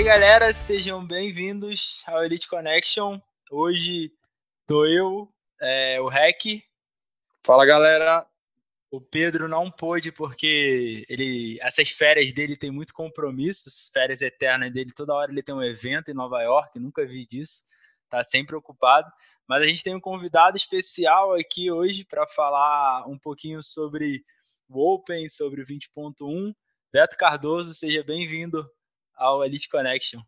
E aí, galera, sejam bem-vindos ao Elite Connection. Hoje tô eu, é, o Rec. Fala, galera. O Pedro não pôde porque ele, essas férias dele tem muito compromisso, férias eternas dele, toda hora ele tem um evento em Nova York, nunca vi disso, tá sempre ocupado. Mas a gente tem um convidado especial aqui hoje para falar um pouquinho sobre o Open, sobre o 20.1. Beto Cardoso, seja bem-vindo ao Elite Connection.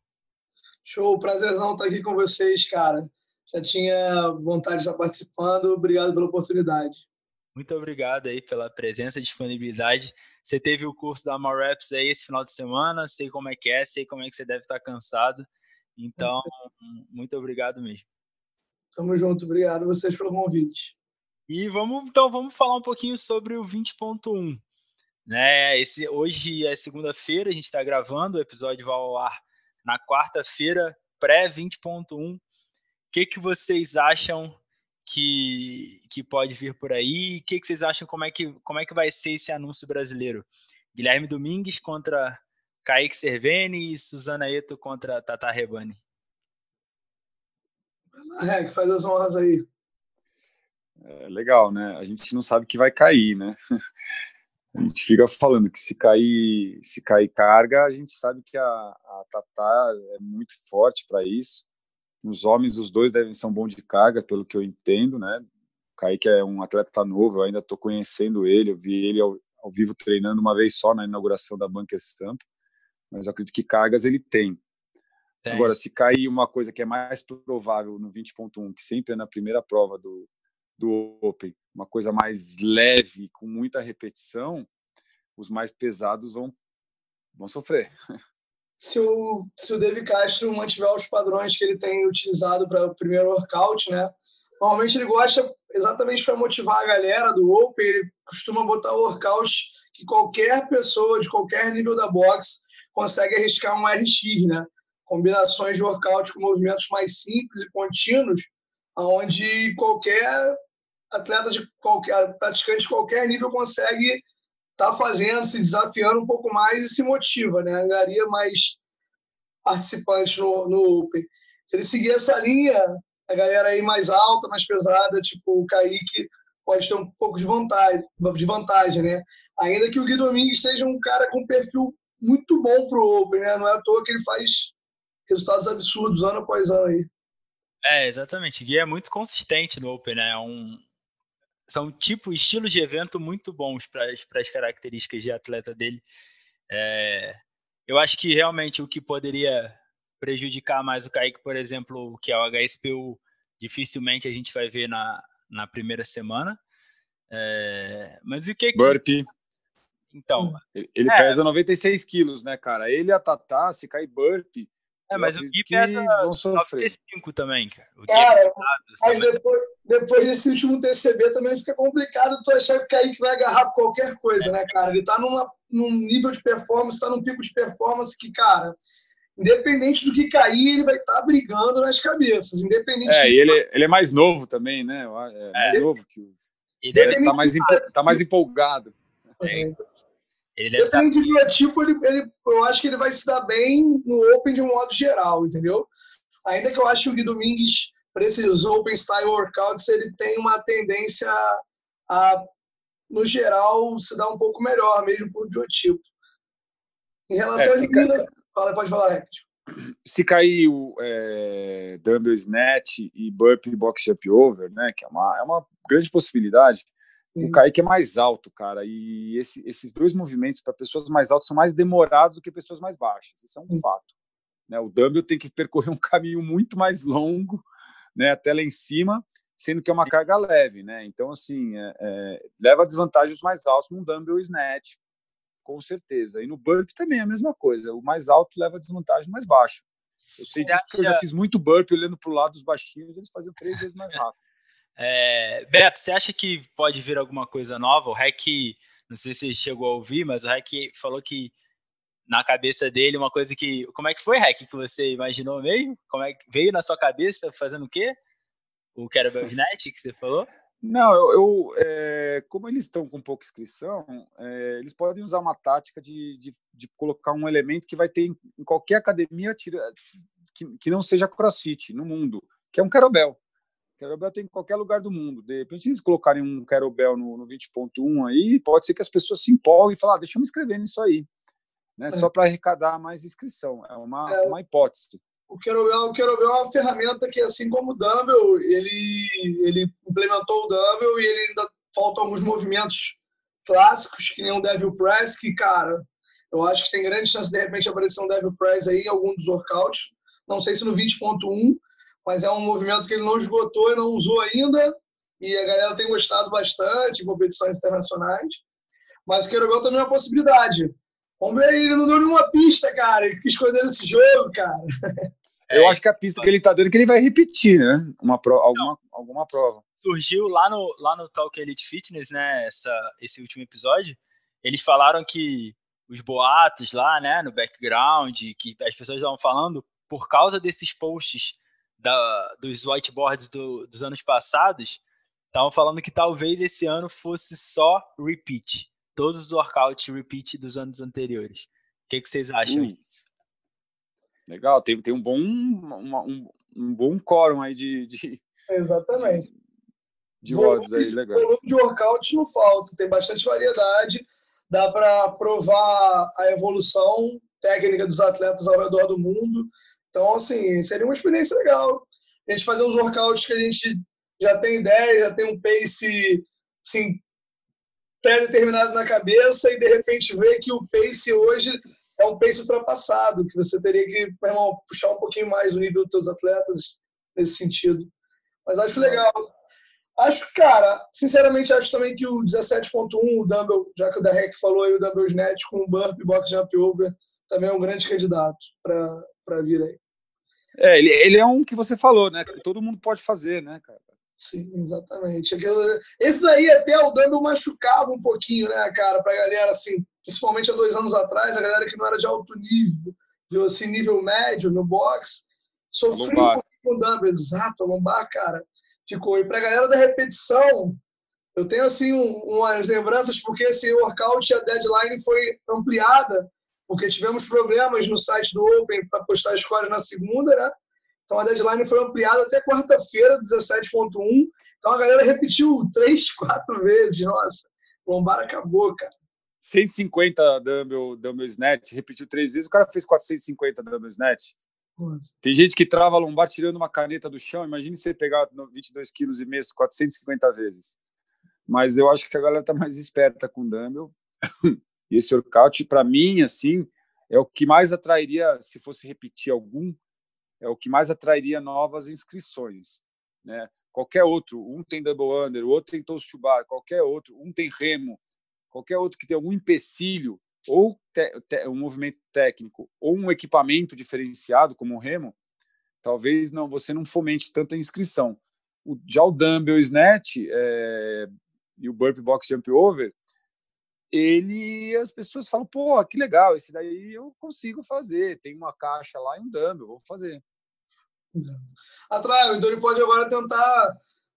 Show, prazerzão estar aqui com vocês, cara. Já tinha vontade de estar participando. Obrigado pela oportunidade. Muito obrigado aí pela presença e disponibilidade. Você teve o curso da Mareps aí esse final de semana, sei como é que é, sei como é que você deve estar cansado. Então, muito obrigado mesmo. Tamo junto, obrigado vocês pelo convite. E vamos então vamos falar um pouquinho sobre o 20.1. Né? Esse, hoje é segunda-feira, a gente está gravando, o episódio vai ao ar na quarta-feira, pré-20.1. O que, que vocês acham que, que pode vir por aí? O que, que vocês acham como é que, como é que vai ser esse anúncio brasileiro? Guilherme Domingues contra Kaique Cerveni e Suzana Eto contra Tata Rebani. É, que faz as honras aí. É legal, né? A gente não sabe que vai cair, né? A gente fica falando que se cair, se cair carga, a gente sabe que a, a Tatá é muito forte para isso. Os homens, os dois devem ser um bom de carga, pelo que eu entendo, né? O Kaique é um atleta novo, eu ainda estou conhecendo ele, eu vi ele ao, ao, vivo treinando uma vez só na inauguração da Bunker Stamp, mas eu acredito que cargas ele tem. tem. Agora, se cair uma coisa que é mais provável no 20.1, que sempre é na primeira prova do, do Open, uma coisa mais leve, com muita repetição, os mais pesados vão, vão sofrer. Se o, se o David Castro mantiver os padrões que ele tem utilizado para o primeiro workout, né? Normalmente ele gosta exatamente para motivar a galera do Open, ele costuma botar workouts que qualquer pessoa de qualquer nível da boxe consegue arriscar um RX, né? Combinações de workout com movimentos mais simples e contínuos, onde qualquer atleta de qualquer praticante de qualquer nível consegue estar tá fazendo, se desafiando um pouco mais e se motiva, né? Angaria mais participantes no, no Open. Se ele seguir essa linha, a galera aí mais alta, mais pesada, tipo o Kaique, pode ter um pouco de vantagem, de vantagem, né? Ainda que o Gui Domingues seja um cara com perfil muito bom pro Open, né? Não é à toa que ele faz resultados absurdos ano após ano aí. É, exatamente. O Gui é muito consistente no Open, né? É um, são tipo estilos de evento muito bons para as características de atleta dele. É, eu acho que realmente o que poderia prejudicar mais o Kaique, por exemplo, que é o HSPU, dificilmente a gente vai ver na, na primeira semana. É, mas o que que... Burpee. Então... Ele é, pesa 96 quilos, né, cara? Ele e a Tatá, se cair burpee, é, mas o Gui pesa 95 também, cara. O cara, é mas depois, depois desse último TCB também fica complicado tu achar que o Kaique vai agarrar qualquer coisa, é. né, cara? Ele tá numa, num nível de performance, tá num pico de performance que, cara, independente do que cair, ele vai estar tá brigando nas cabeças. Independente é, de... e ele, ele é mais novo também, né? É mais é. novo que o. Ele tá mais, tá mais empolgado. É. Ele deve Depende estar... do biotipo, ele, ele, eu acho que ele vai se dar bem no Open de um modo geral, entendeu? Ainda que eu acho que o Gui Domingues, para esses Open Style Workouts, ele tem uma tendência a, no geral, se dar um pouco melhor, mesmo por biotipo. Em relação é, a ca... Fala, pode falar, Rec. Se cair o é, Dumbbell Snatch e Burpee Box Jump Over, né, que é uma, é uma grande possibilidade, o Kaique é mais alto, cara, e esse, esses dois movimentos para pessoas mais altas são mais demorados do que pessoas mais baixas. Isso é um fato. Né? O dumbbell tem que percorrer um caminho muito mais longo, né, até lá em cima, sendo que é uma carga leve, né? Então, assim, é, é, leva desvantagens mais altos num dumbbell snatch, com certeza. E no burpee também é a mesma coisa. O mais alto leva desvantagem mais baixo. Eu sei disso porque eu já fiz muito burpee olhando para o lado dos baixinhos, eles faziam três vezes mais rápido. É, Beto, você acha que pode vir alguma coisa nova? O Rec, não sei se chegou a ouvir, mas o Rec falou que na cabeça dele uma coisa que. Como é que foi, Rec, que você imaginou mesmo? Como é que veio na sua cabeça fazendo o quê? O Kettlebell Night que você falou? Não, eu, eu, é, como eles estão com pouca inscrição, é, eles podem usar uma tática de, de, de, colocar um elemento que vai ter em, qualquer academia tira, que, que, não seja crossfit no mundo, que é um kettlebell. Kettlebell tem em qualquer lugar do mundo. De repente, eles colocarem um kettlebell no, no 20.1 aí, pode ser que as pessoas se empolguem e falem, ah, deixa eu me inscrever nisso aí. Né, só para arrecadar mais inscrição. É uma, é, uma hipótese o Kettlebell, o Kettlebell é uma ferramenta que, assim como o Dumbbell, ele, ele implementou o Dumbbell e ele ainda faltam alguns movimentos clássicos, que nem o Devil Press, que, cara, eu acho que tem grande chance de, de repente aparecer um Devil Press aí em algum dos workouts. Não sei se no 20.1, mas é um movimento que ele não esgotou e não usou ainda. E a galera tem gostado bastante em competições internacionais. Mas o Kettlebell também é uma possibilidade. Vamos ver aí, ele não deu nenhuma pista, cara. Ele fica escondendo esse jogo, cara. Eu é, acho que a pista que ele tá dando é que ele vai repetir, né? Uma pro, alguma, alguma prova. Surgiu lá no, lá no Talk Elite Fitness, né? Essa, esse último episódio. Eles falaram que os boatos lá, né? No background, que as pessoas estavam falando, por causa desses posts da, dos whiteboards do, dos anos passados, estavam falando que talvez esse ano fosse só repeat. Todos os workouts repeat dos anos anteriores. O que, que vocês acham? Hum. Legal, tem, tem um bom uma, um, um bom quórum aí de, de exatamente de, de odds aí legal. volume de workout não falta, tem bastante variedade, dá para provar a evolução técnica dos atletas ao redor do mundo. Então, assim, seria uma experiência legal. A gente fazer uns workouts que a gente já tem ideia, já tem um pace assim, pré-determinado na cabeça e de repente ver que o pace hoje é um pace ultrapassado, que você teria que, irmão, puxar um pouquinho mais o nível dos seus atletas nesse sentido. Mas acho legal. Acho, cara, sinceramente, acho também que o 17.1, o Dumble, já que o Derek falou aí, o Dumble Net com o Burp Box Jump Over, também é um grande candidato para vir aí. É, ele, ele é um que você falou, né? Que todo mundo pode fazer, né, cara? Sim, exatamente. Esse daí até o Dumble machucava um pouquinho, né, cara, pra galera, assim, principalmente há dois anos atrás, a galera que não era de alto nível, viu, assim, nível médio no box, sofreu com o dumbbell, exato, a lombar, cara, ficou. E para a galera da repetição, eu tenho, assim, um, umas lembranças, porque esse workout, a deadline foi ampliada, porque tivemos problemas no site do Open para postar scores na segunda, né? Então a deadline foi ampliada até quarta-feira, 17.1. Então a galera repetiu três, quatro vezes. Nossa, lombar acabou, cara. 150 dumbbell, dumbbell snatch, repetiu três vezes, o cara fez 450 dumbbell snatch. Tem gente que trava a lombar tirando uma caneta do chão. Imagine você pegar 22 quilos e meio 450 vezes. Mas eu acho que a galera tá mais esperta com dumbbell. E esse workout, para mim, assim, é o que mais atrairia, se fosse repetir algum, é o que mais atrairia novas inscrições, né? Qualquer outro, um tem double under, o outro tem toast to bar, qualquer outro, um tem remo, qualquer outro que tenha algum empecilho, ou um movimento técnico, ou um equipamento diferenciado, como o remo, talvez não você não fomente tanta inscrição. O, já o dumbbell snatch é, e o burpee box jump over, ele as pessoas falam, pô, que legal, esse daí eu consigo fazer, tem uma caixa lá e um dumbbell, vou fazer. Atrai, o Idori pode agora tentar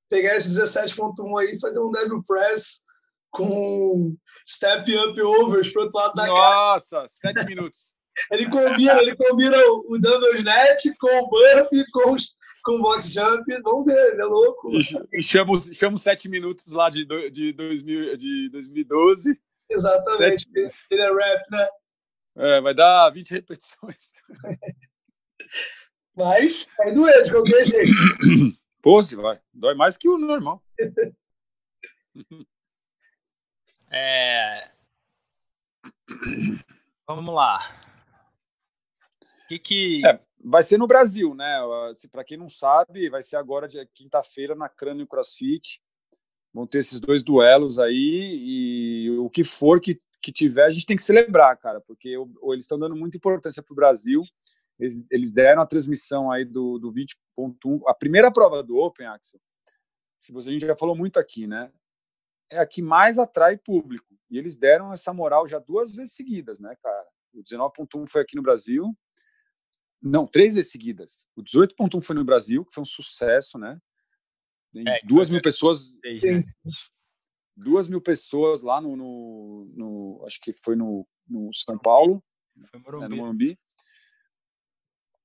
pegar esse 17.1 aí e fazer um devil press com step up overs pro outro lado da Nossa. Nossa, sete minutos. ele combina, ele combina o dumbbell net com o burp, com, com o box jump. Vamos ver, ele é louco. E, e chama, chama os sete minutos lá de, de, 2000, de 2012. Exatamente, sete... ele é rap, né? É, vai dar 20 repetições. Mas vai doer de qualquer jeito. Pô, se vai. Dói mais que o normal. É... Vamos lá. Que que... É, vai ser no Brasil, né? Para quem não sabe, vai ser agora de quinta-feira na Crânio CrossFit. Vão ter esses dois duelos aí e o que for que, que tiver, a gente tem que celebrar, cara, porque eles estão dando muita importância para o Brasil. Eles, eles, deram a transmissão aí do, do 20.1, a primeira prova do Open, Axel. Se você, a gente já falou muito aqui, né? é a que mais atrai público. E eles deram essa moral já duas vezes seguidas, né, cara? O 19.1 foi aqui no Brasil. Não, três vezes seguidas. O 18.1 foi no Brasil, que foi um sucesso, né? É, duas mil pessoas. duas mil pessoas lá no, no, no acho que foi no, no São Paulo, foi Morumbi. É, no Morumbi.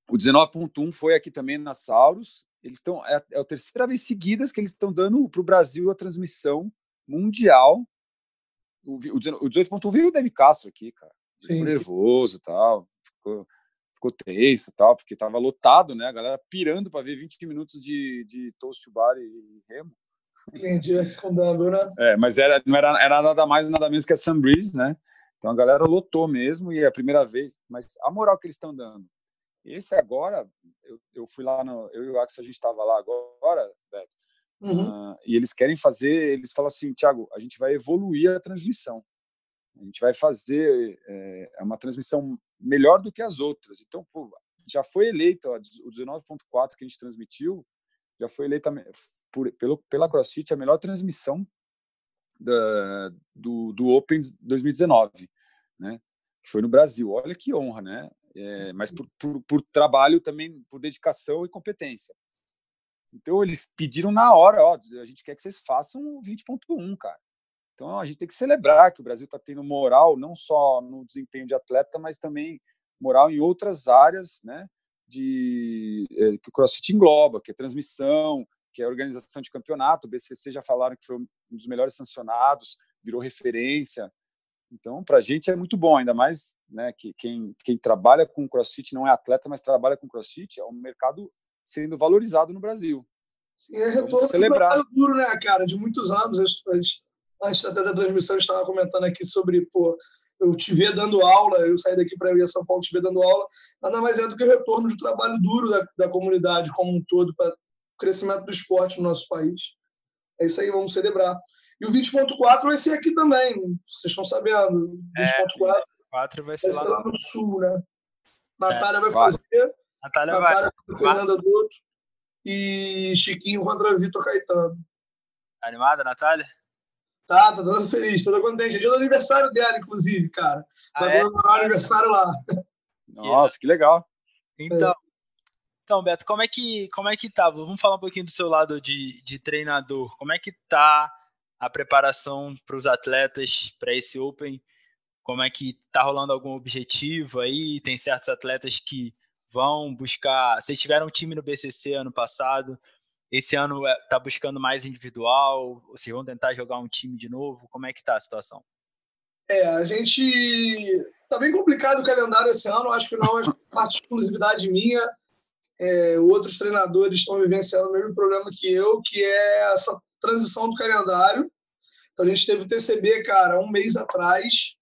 O 19.1 foi aqui também na Sauros. Eles estão é, é a terceira vez seguidas que eles estão dando para o Brasil a transmissão mundial. O, o 18.1 veio o David Castro aqui, cara. Ficou nervoso e tal. Ficou, ficou tenso e tal, porque estava lotado, né? A galera pirando para ver 20 minutos de, de Toast to Bar e Remo. Entendi, andando, né? É, mas era, não era, era nada mais nada menos que a Sunbreeze, né? Então a galera lotou mesmo e é a primeira vez. Mas a moral que eles estão dando. Esse agora, eu, eu fui lá, no, eu e o Axel, a gente estava lá agora, Beto, uhum. uh, e eles querem fazer, eles falam assim, Thiago, a gente vai evoluir a transmissão. A gente vai fazer é, é uma transmissão melhor do que as outras. Então, pô, já foi eleito ó, o 19.4 que a gente transmitiu, já foi eleita por, pelo, pela CrossFit a melhor transmissão da, do, do Open 2019, né? Que foi no Brasil. Olha que honra, né? É, mas por, por, por, trabalho também, por dedicação e competência. Então eles pediram na hora, ó, a gente quer que vocês façam o 20.1, cara. Então a gente tem que celebrar que o Brasil está tendo moral não só no desempenho de atleta, mas também moral em outras áreas, né? De é, que o CrossFit engloba, que é transmissão, que é organização de campeonato. O BCC já falaram que foi um dos melhores sancionados, virou referência. Então, para a gente é muito bom, ainda mais né, que quem, quem trabalha com CrossFit não é atleta, mas trabalha com CrossFit, é um mercado sendo valorizado no Brasil. Sim, é retorno celebrar. duro, né, cara, de muitos anos. Antes, antes até da transmissão, estava comentando aqui sobre, pô, eu te ver dando aula, eu saí daqui para ir a São Paulo te ver dando aula, nada mais é do que o retorno de trabalho duro da, da comunidade como um todo para crescimento do esporte no nosso país. É isso aí, vamos celebrar. E o 20.4 vai ser aqui também, vocês estão sabendo. 20.4 é, vai, ser, vai lá, no sul, né? Natália é, vai fazer. Natália, Natália vai. Fernanda Douto e Chiquinho contra Vitor Caetano. Tá animada, Natália? Tá, tá toda feliz, toda contente. É dia do aniversário dela, inclusive, cara. Ah, é? aniversário lá. Nossa, que legal. Então, é. Então, Beto, como é que como é que tá? Vamos falar um pouquinho do seu lado de, de treinador. Como é que tá a preparação para os atletas para esse Open? Como é que tá rolando algum objetivo aí? Tem certos atletas que vão buscar. Vocês tiveram um time no BCC ano passado. Esse ano é, buscando mais individual? Vocês vão tentar jogar um time de novo? Como é que tá a situação? É, a gente tá bem complicado o calendário esse ano. Acho que não é parte de exclusividade minha é, outros treinadores estão vivenciando o mesmo problema que eu, que é essa transição do calendário. Então a gente teve o TCB, cara, um mês atrás.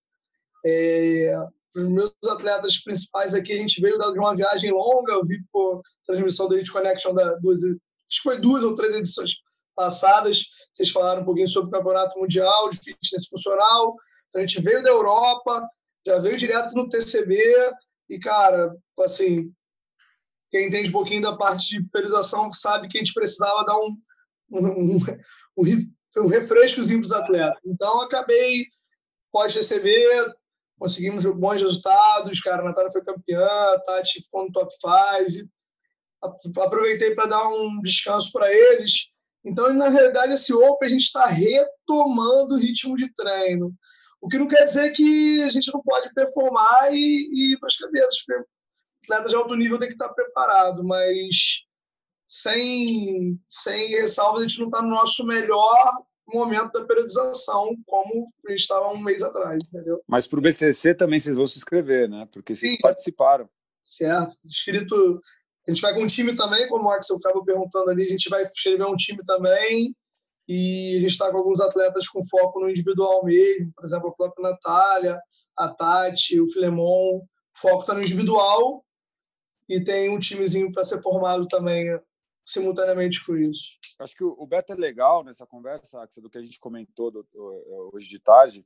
É, os meus atletas principais aqui, a gente veio de uma viagem longa, eu vi por transmissão da Elite Connection da duas, acho que foi duas ou três edições passadas. Vocês falaram um pouquinho sobre o Campeonato Mundial de Fitness Funcional. Então a gente veio da Europa, já veio direto no TCB e, cara, assim, quem entende um pouquinho da parte de periodização sabe que a gente precisava dar um, um, um, um refrescozinho para os atletas. Então, acabei, pós-TCB, conseguimos bons resultados, cara, a Natália foi campeã, a Tati ficou no top 5, aproveitei para dar um descanso para eles. Então, na realidade, esse Open a gente está retomando o ritmo de treino. O que não quer dizer que a gente não pode performar e, e ir para as cabeças, atleta de alto nível tem que estar preparado, mas sem, sem ressalvas, a gente não está no nosso melhor momento da periodização, como a gente estava um mês atrás, entendeu? Mas para o BCC também vocês vão se inscrever, né? Porque vocês Sim. participaram. Certo. Escrito. A gente vai com um time também, como o Axel estava perguntando ali, a gente vai escrever um time também. E a gente está com alguns atletas com foco no individual mesmo, por exemplo, a própria Natália, a Tati, o Filemon. O foco está no individual e tem um timezinho para ser formado também simultaneamente com isso. Acho que o Beto é legal nessa conversa, Axel, do que a gente comentou hoje de tarde,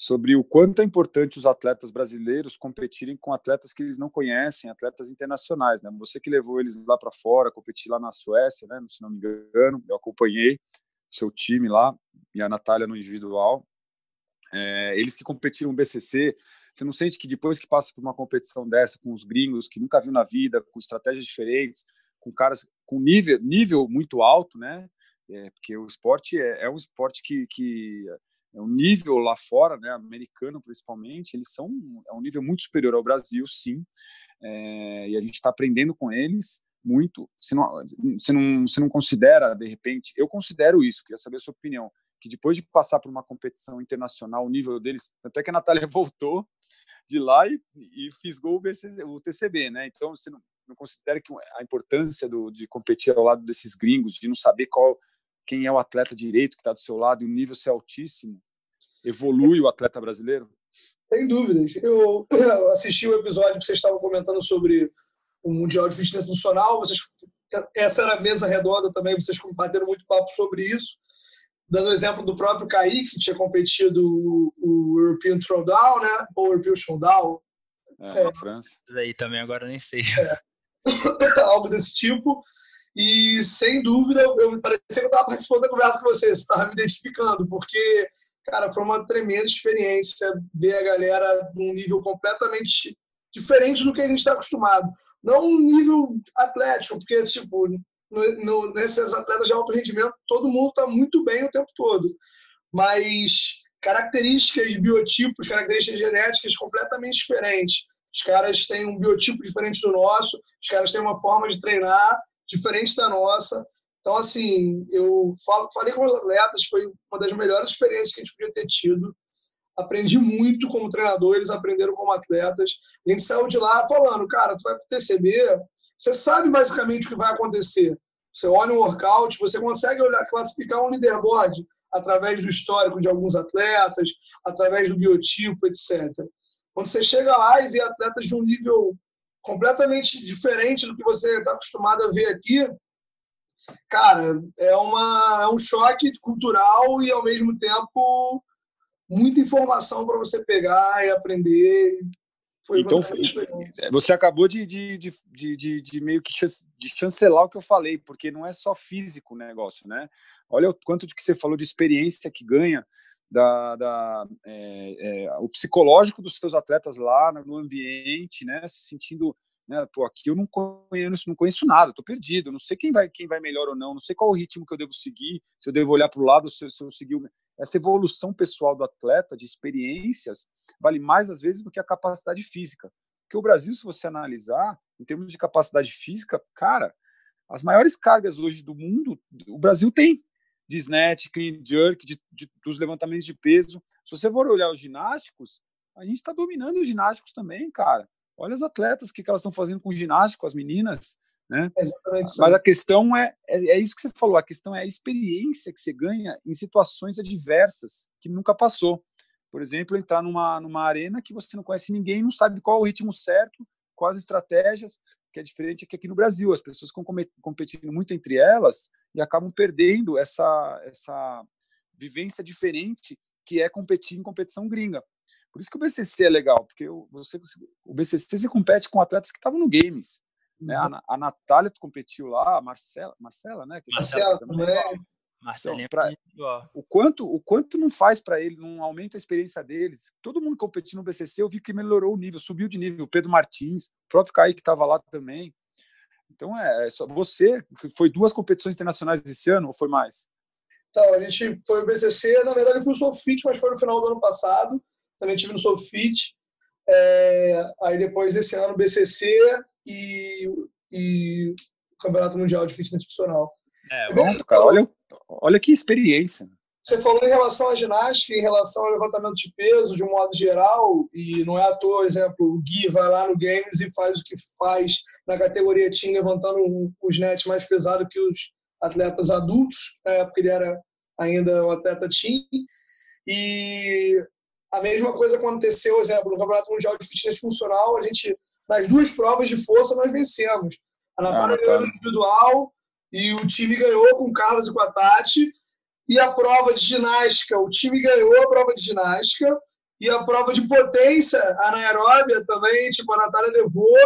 sobre o quanto é importante os atletas brasileiros competirem com atletas que eles não conhecem, atletas internacionais. Né? Você que levou eles lá para fora, competir lá na Suécia, né? se não me engano, eu acompanhei seu time lá e a Natália no individual. É, eles que competiram BCC, você não sente que depois que passa por uma competição dessa com os gringos que nunca viu na vida, com estratégias diferentes, com caras com nível, nível muito alto, né? é, porque o esporte é, é um esporte que, que é um nível lá fora, né, americano principalmente, eles são é um nível muito superior ao Brasil, sim, é, e a gente está aprendendo com eles muito. Você não, você, não, você não considera, de repente, eu considero isso, queria saber a sua opinião, que depois de passar por uma competição internacional, o nível deles, até que a Natália voltou de lá e, e fisgou o, BC, o TCB, né? Então, você não, não considera que a importância do, de competir ao lado desses gringos, de não saber qual quem é o atleta direito que está do seu lado e o nível ser altíssimo, evolui o atleta brasileiro? Sem dúvidas. Eu assisti o episódio que vocês estavam comentando sobre o Mundial de Fitness Funcional. Vocês, essa era a mesa redonda também, vocês compartilharam muito papo sobre isso. Dando o exemplo do próprio Kaique, que tinha competido o European Throwdown, né? Ou European Showdown. É, é. na França. Daí também agora nem sei. É. Algo desse tipo. E, sem dúvida, eu parecia que eu estava participando da conversa com você, você estava me identificando, porque, cara, foi uma tremenda experiência ver a galera num nível completamente diferente do que a gente está acostumado. Não um nível atlético, porque, tipo, no, no, nesses atletas de alto rendimento, todo mundo está muito bem o tempo todo. Mas características, biotipos, características genéticas completamente diferentes. Os caras têm um biotipo diferente do nosso, os caras têm uma forma de treinar diferente da nossa. Então, assim, eu falo, falei com os atletas, foi uma das melhores experiências que a gente podia ter tido. Aprendi muito como treinador, eles aprenderam como atletas. A gente saiu de lá falando, cara, tu vai TCB, você sabe basicamente o que vai acontecer. Você olha um workout, você consegue olhar, classificar um leaderboard através do histórico de alguns atletas, através do biotipo, etc. Quando você chega lá e vê atletas de um nível completamente diferente do que você está acostumado a ver aqui, cara, é, uma, é um choque cultural e, ao mesmo tempo, muita informação para você pegar e aprender. Foi então, você acabou de, de, de, de, de meio que de chancelar o que eu falei, porque não é só físico o negócio, né? Olha o quanto de que você falou de experiência que ganha, da, da é, é, o psicológico dos seus atletas lá no ambiente, né, se sentindo, né, pô, aqui eu não conheço, não conheço nada, estou perdido, não sei quem vai, quem vai melhor ou não, não sei qual o ritmo que eu devo seguir, se eu devo olhar para o lado, se, se eu seguir essa evolução pessoal do atleta, de experiências, vale mais às vezes do que a capacidade física. Porque o Brasil, se você analisar, em termos de capacidade física, cara, as maiores cargas hoje do mundo, o Brasil tem de snatch, clean jerk, de, de, dos levantamentos de peso. Se você for olhar os ginásticos, a gente está dominando os ginásticos também, cara. Olha as atletas, o que, que elas estão fazendo com o ginástico, as meninas, né? Exatamente. Mas a questão é, é, é, isso que você falou, a questão é a experiência que você ganha em situações adversas que nunca passou. Por exemplo, entrar numa, numa arena que você não conhece ninguém, não sabe qual é o ritmo certo, quais estratégias, que é diferente aqui, aqui no Brasil. As pessoas ficam competindo muito entre elas e acabam perdendo essa, essa vivência diferente que é competir em competição gringa. Por isso que o BCC é legal, porque você, o BCC se compete com atletas que estavam no Games. Né? A, uhum. a Natália competiu lá, a Marcela, Marcela, né? Que Marcela também. Marcelinha então, pra, o quanto o quanto não faz para ele, não aumenta a experiência deles. Todo mundo competindo no BCC, eu vi que melhorou o nível, subiu de nível. O Pedro Martins, o próprio Kaique que estava lá também. Então, é, é só você, foi duas competições internacionais esse ano ou foi mais? Então, a gente foi o BCC, na verdade foi o Sofit, mas foi no final do ano passado. Também tive no Sofit. É, aí depois desse ano BCC e, e o Campeonato Mundial de Fitness Funcional. É, bom, cara, olha, olha que experiência. Você falou em relação à ginástica, em relação ao levantamento de peso, de um modo geral, e não é à toa, exemplo, o Gui vai lá no Games e faz o que faz na categoria Team, levantando os nets mais pesado que os atletas adultos, na época ele era ainda um atleta Team. E a mesma coisa aconteceu, exemplo, no Campeonato Mundial de Fitness Funcional, a gente, nas duas provas de força, nós vencemos. A Natália ah, no individual e o time ganhou com o Carlos e com a Tati, e a prova de ginástica, o time ganhou a prova de ginástica. E a prova de potência, a anaeróbia também, tipo, a Natália levou.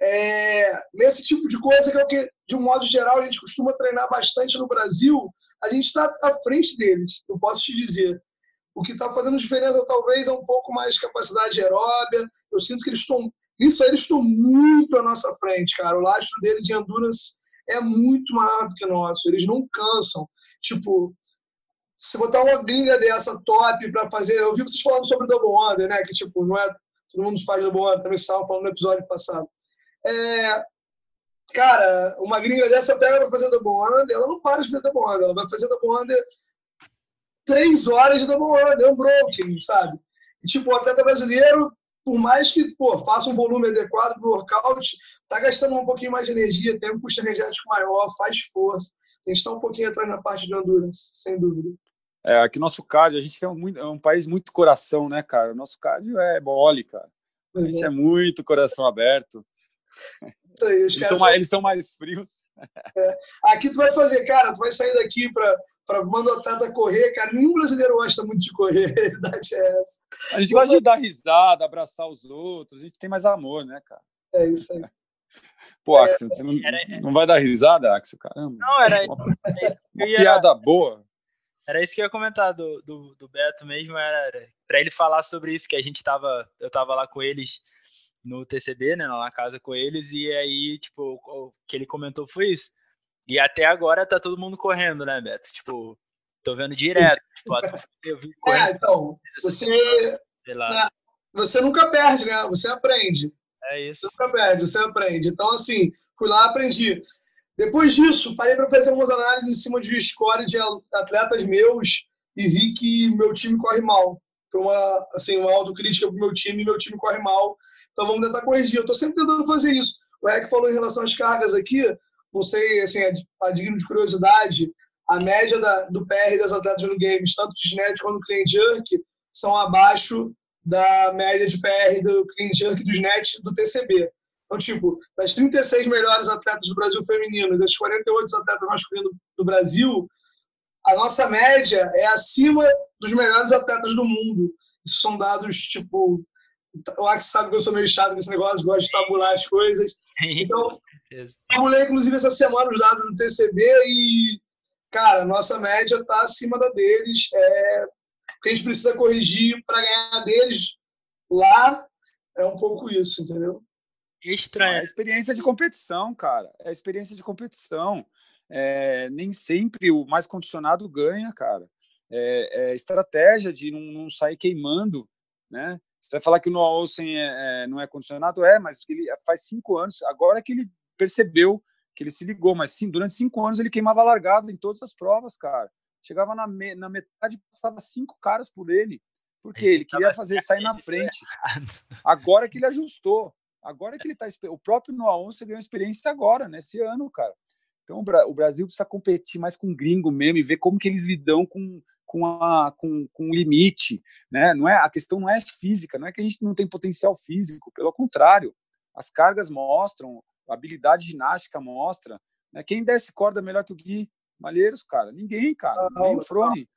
É, nesse tipo de coisa que é o que, de um modo geral, a gente costuma treinar bastante no Brasil, a gente está à frente deles, eu posso te dizer. O que está fazendo diferença, talvez, é um pouco mais de capacidade aeróbia. Eu sinto que eles estão. Isso aí, eles estão muito à nossa frente, cara. O lastro dele de endurance é muito maior do que o nosso. Eles não cansam. Tipo, se botar uma gringa dessa top para fazer. Eu vi vocês falando sobre double under, né? Que tipo, não é. Todo mundo faz double under, também estavam falando no episódio passado. É, cara, uma gringa dessa pega para fazer double under, ela não para de fazer double under, ela vai fazer double under três horas de double under, é um broken, sabe? E, tipo, o atleta brasileiro, por mais que pô, faça um volume adequado para o workout, tá gastando um pouquinho mais de energia, tem um custo energético maior, faz força. A gente está um pouquinho atrás na parte de endurance, sem dúvida. É, aqui nosso cardio, a gente é um, é um país muito coração, né, cara? O nosso cardio é mole, cara. A gente é, é muito coração aberto. Aí, eles, são mais, eles são mais frios. É. Aqui tu vai fazer, cara, tu vai sair daqui para para mandar o atleta correr, cara, nenhum brasileiro gosta muito de correr, a é essa. A gente gosta de dar risada, abraçar os outros, a gente tem mais amor, né, cara? É isso aí. Pô, é, Axel, você não, era... não vai dar risada, Axel? Caramba. Não, era. Uma, uma ia... piada boa. Era isso que eu ia comentar do, do, do Beto mesmo, era para ele falar sobre isso, que a gente tava. Eu tava lá com eles no TCB, né, na casa com eles, e aí, tipo, o que ele comentou foi isso. E até agora tá todo mundo correndo, né, Beto? Tipo, tô vendo direto. Tipo, eu vi é, então, você, né, você nunca perde, né? Você aprende. É isso. Você nunca perde, você aprende. Então, assim, fui lá, aprendi. Depois disso, parei para fazer algumas análises em cima de score de atletas meus e vi que meu time corre mal. Foi uma, assim, uma autocrítica pro meu time, meu time corre mal. Então vamos tentar corrigir. Eu estou sempre tentando fazer isso. O Eric falou em relação às cargas aqui, não sei, assim, a, digno de curiosidade, a média da, do PR das atletas no games, tanto de Snatch quanto Clean Jerk, são abaixo da média de PR do Clean Jerk do Snatch do TCB. Então, tipo, das 36 melhores atletas do Brasil feminino e das 48 atletas masculinos do Brasil, a nossa média é acima dos melhores atletas do mundo. Isso são dados, tipo, o Ax sabe que eu sou meio chato nesse negócio, gosto de tabular as coisas. Então, tabulei, inclusive, essa semana os dados do TCB e, cara, nossa média está acima da deles. É, que a gente precisa corrigir para ganhar deles lá é um pouco isso, entendeu? Estranho. É a experiência de competição, cara. É a experiência de competição. É, nem sempre o mais condicionado ganha, cara. É, é estratégia de não, não, sair queimando, né? Você vai falar que o Noah Olsen é, é, não é condicionado? É, mas ele faz cinco anos, agora que ele percebeu, que ele se ligou, mas sim, durante cinco anos ele queimava largado em todas as provas, cara. Chegava na, me, na metade, passava cinco caras por ele, porque ele, ele queria fazer sair na frente. Agora que ele ajustou, agora que ele está. O próprio Noah Olsen ganhou experiência agora, nesse ano, cara. Então o Brasil precisa competir mais com gringo mesmo e ver como que eles lidam com, com, a, com, com limite, né? Não é a questão não é física, não é que a gente não tem potencial físico, pelo contrário, as cargas mostram, a habilidade ginástica mostra, né? Quem desce corda melhor que o Gui Malheiros, cara? Ninguém, cara, nem o Frone.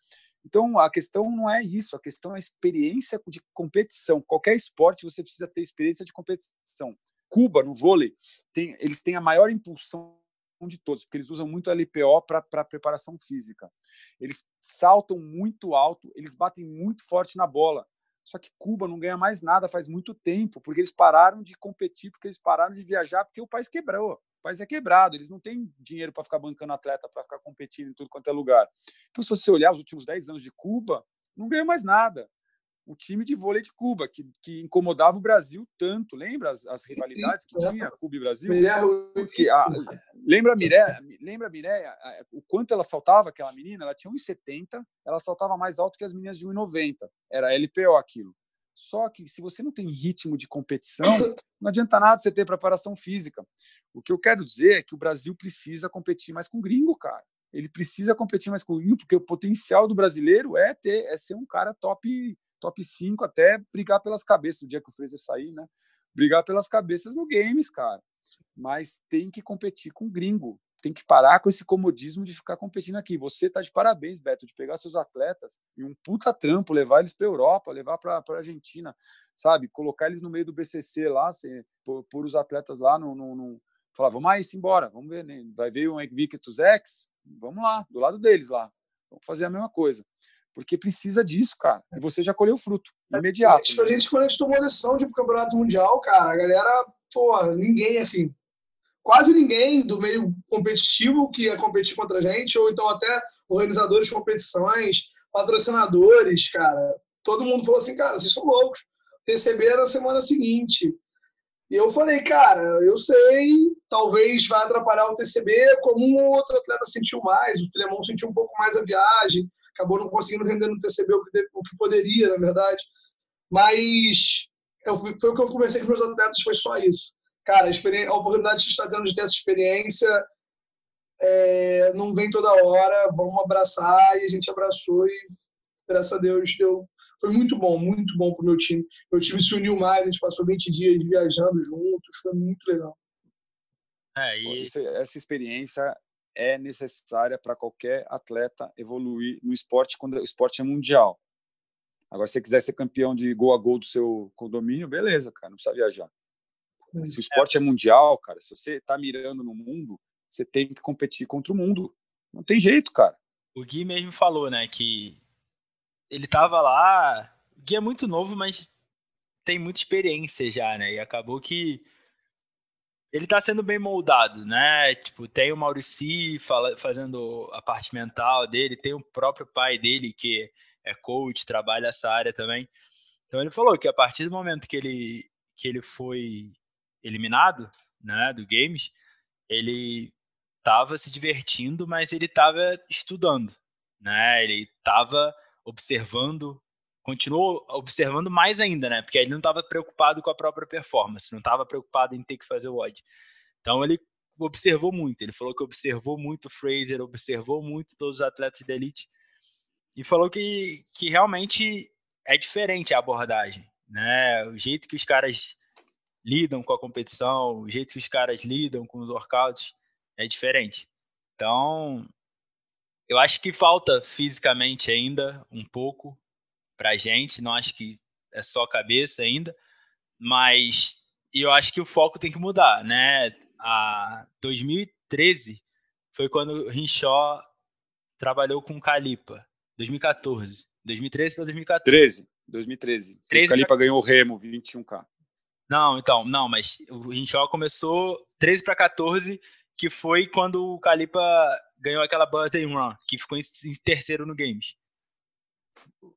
Então a questão não é isso, a questão é a experiência de competição. Qualquer esporte você precisa ter experiência de competição. Cuba no vôlei tem, eles têm a maior impulsão de todos, porque eles usam muito LPO para preparação física. Eles saltam muito alto, eles batem muito forte na bola. Só que Cuba não ganha mais nada faz muito tempo, porque eles pararam de competir, porque eles pararam de viajar, porque o país quebrou. O país é quebrado, eles não têm dinheiro para ficar bancando atleta, para ficar competindo em tudo quanto é lugar. Então, se você olhar os últimos 10 anos de Cuba, não ganha mais nada o time de vôlei de Cuba, que, que incomodava o Brasil tanto. Lembra as, as rivalidades que tinha Cuba e Brasil? Porque a, lembra a Mireia, lembra a Mireia, o quanto ela saltava, aquela menina? Ela tinha 1,70, ela saltava mais alto que as meninas de 1,90. Era LPO aquilo. Só que se você não tem ritmo de competição, não adianta nada você ter preparação física. O que eu quero dizer é que o Brasil precisa competir mais com gringo, cara. Ele precisa competir mais com gringo, porque o potencial do brasileiro é ter, é ser um cara top top 5 até brigar pelas cabeças, o dia que o Fraser sair, né? Brigar pelas cabeças no games, cara. Mas tem que competir com gringo. Tem que parar com esse comodismo de ficar competindo aqui. Você tá de parabéns, Beto, de pegar seus atletas e um puta trampo, levar eles para Europa, levar para Argentina, sabe? Colocar eles no meio do BCC lá, pôr os atletas lá no, no, no falar, vamos aí, embora, vamos ver, né? vai ver o Invictus X, vamos lá, do lado deles lá, vamos fazer a mesma coisa porque precisa disso, cara. E você já colheu fruto, é, imediato. A gente, quando a gente tomou a decisão de ir pro Campeonato Mundial, cara, a galera, pô, ninguém, assim, quase ninguém do meio competitivo que ia competir contra a gente, ou então até organizadores de competições, patrocinadores, cara. Todo mundo falou assim, cara, vocês são loucos. TCB na semana seguinte. E eu falei, cara, eu sei, talvez vai atrapalhar o TCB, como um outro atleta sentiu mais, o Filemão sentiu um pouco mais a viagem, acabou não conseguindo render no TCB o que, o que poderia, na verdade. Mas eu, foi o que eu conversei com meus atletas, foi só isso. Cara, a, a oportunidade que está tendo de ter essa experiência é, não vem toda hora, vamos abraçar, e a gente abraçou e graças a Deus deu foi muito bom, muito bom para o meu time. Meu time se uniu mais, a gente passou 20 dias viajando juntos, foi muito legal. É, e... Isso, essa experiência é necessária para qualquer atleta evoluir no esporte quando o esporte é mundial. Agora, se você quiser ser campeão de gol a gol do seu condomínio, beleza, cara, não precisa viajar. Se o esporte é mundial, cara, se você está mirando no mundo, você tem que competir contra o mundo. Não tem jeito, cara. O Gui mesmo falou, né, que ele tava lá. O Gui é muito novo, mas tem muita experiência já, né? E acabou que ele tá sendo bem moldado, né? Tipo, tem o Maurici fazendo a parte mental dele, tem o próprio pai dele que é coach, trabalha essa área também. Então ele falou que a partir do momento que ele que ele foi eliminado, né, do games, ele tava se divertindo, mas ele tava estudando, né? Ele tava observando, continuou observando mais ainda, né? Porque ele não estava preocupado com a própria performance, não estava preocupado em ter que fazer o odd. Então ele observou muito. Ele falou que observou muito o Fraser, observou muito todos os atletas da elite e falou que, que realmente é diferente a abordagem, né? O jeito que os caras lidam com a competição, o jeito que os caras lidam com os workouts é diferente. Então, eu acho que falta fisicamente ainda um pouco pra gente, não acho que é só cabeça ainda, mas eu acho que o foco tem que mudar, né? A 2013 foi quando o Rinchó trabalhou com o Calipa, 2014. 2013 para 2014. 13, 2013. 13 o Calipa pra... ganhou o Remo, 21K. Não, então, não, mas o Rinchó começou 13 para 14, que foi quando o Calipa ganhou aquela Button Run, que ficou em, em terceiro no Games.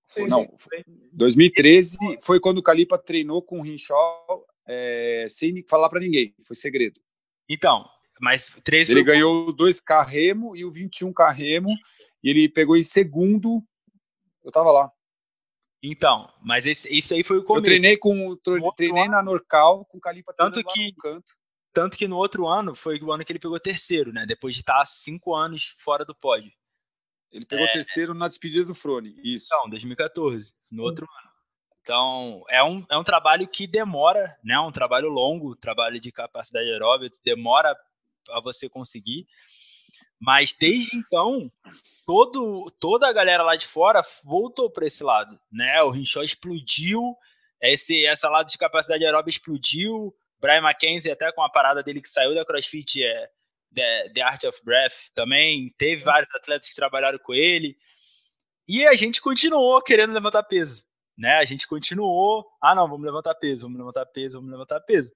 Sim, não, sim. 2013 foi quando o Calipa treinou com o Rinchal é, sem falar para ninguém, foi segredo. Então, mas 13 Ele ganhou dois carremo e o 21 carremo e ele pegou em segundo. Eu tava lá. Então, mas esse, isso aí foi o começo. Eu treinei com treinei na Norcal com o Calipa tanto que canto. Tanto que no outro ano foi o ano que ele pegou terceiro, né? Depois de estar cinco anos fora do pódio. Ele pegou é... terceiro na despedida do Frone, isso. Não, 2014, no outro hum. ano. Então, é um, é um trabalho que demora, né? Um trabalho longo, trabalho de capacidade aeróbica, demora a você conseguir. Mas desde então, todo, toda a galera lá de fora voltou para esse lado, né? O Rinchó explodiu, esse, essa lado de capacidade aeróbica explodiu, Brian McKenzie, até com a parada dele que saiu da CrossFit, é The, The Art of Breath, também teve vários atletas que trabalharam com ele. E a gente continuou querendo levantar peso, né? A gente continuou, ah não, vamos levantar peso, vamos levantar peso, vamos levantar peso.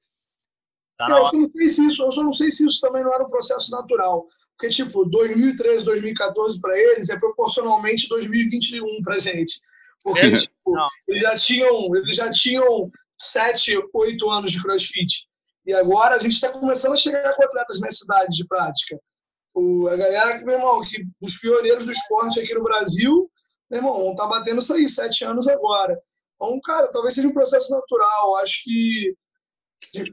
Tá eu, só não sei se isso, eu só não sei se isso também não era um processo natural. Porque, tipo, 2013, 2014 para eles é proporcionalmente 2021 para gente. Porque, é, tipo, eles já tinham, eles já tinham sete, oito anos de crossfit. E agora a gente está começando a chegar com atletas na cidade de prática. O, a galera meu irmão, que os pioneiros do esporte aqui no Brasil, meu irmão, tá batendo isso aí, sete anos agora. Então, cara, talvez seja um processo natural. Acho que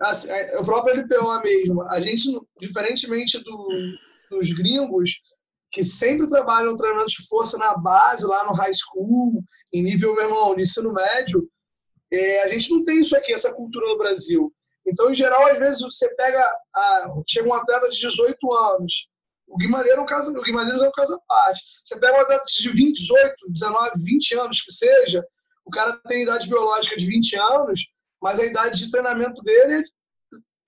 assim, é, o próprio LPO mesmo, a gente, diferentemente do, dos gringos, que sempre trabalham treinamento de força na base, lá no high school, em nível, meu irmão, de ensino médio, é, a gente não tem isso aqui, essa cultura no Brasil. Então, em geral, às vezes você pega. A, chega um atleta de 18 anos. O Guimarães é um caso, o Guimarães é um caso à parte. Você pega um atleta de 28, 19, 20 anos que seja, o cara tem idade biológica de 20 anos, mas a idade de treinamento dele é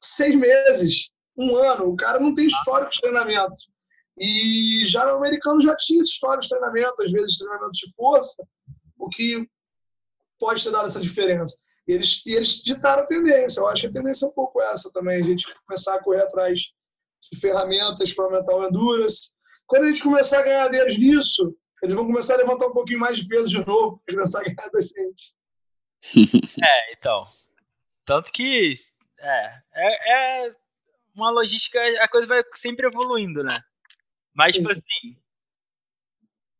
seis meses, um ano. O cara não tem histórico de treinamento. E já o americano já tinha esse histórico de treinamento, às vezes treinamento de força, o que pode ter dado essa diferença. E eles, e eles ditaram a tendência. Eu acho que a tendência é um pouco essa também, a gente começar a correr atrás de ferramentas para aumentar o endurance. Quando a gente começar a ganhar deles nisso, eles vão começar a levantar um pouquinho mais de peso de novo para tentar ganhar da gente. É, então. Tanto que é, é, é, uma logística, a coisa vai sempre evoluindo, né? Mas, tipo assim,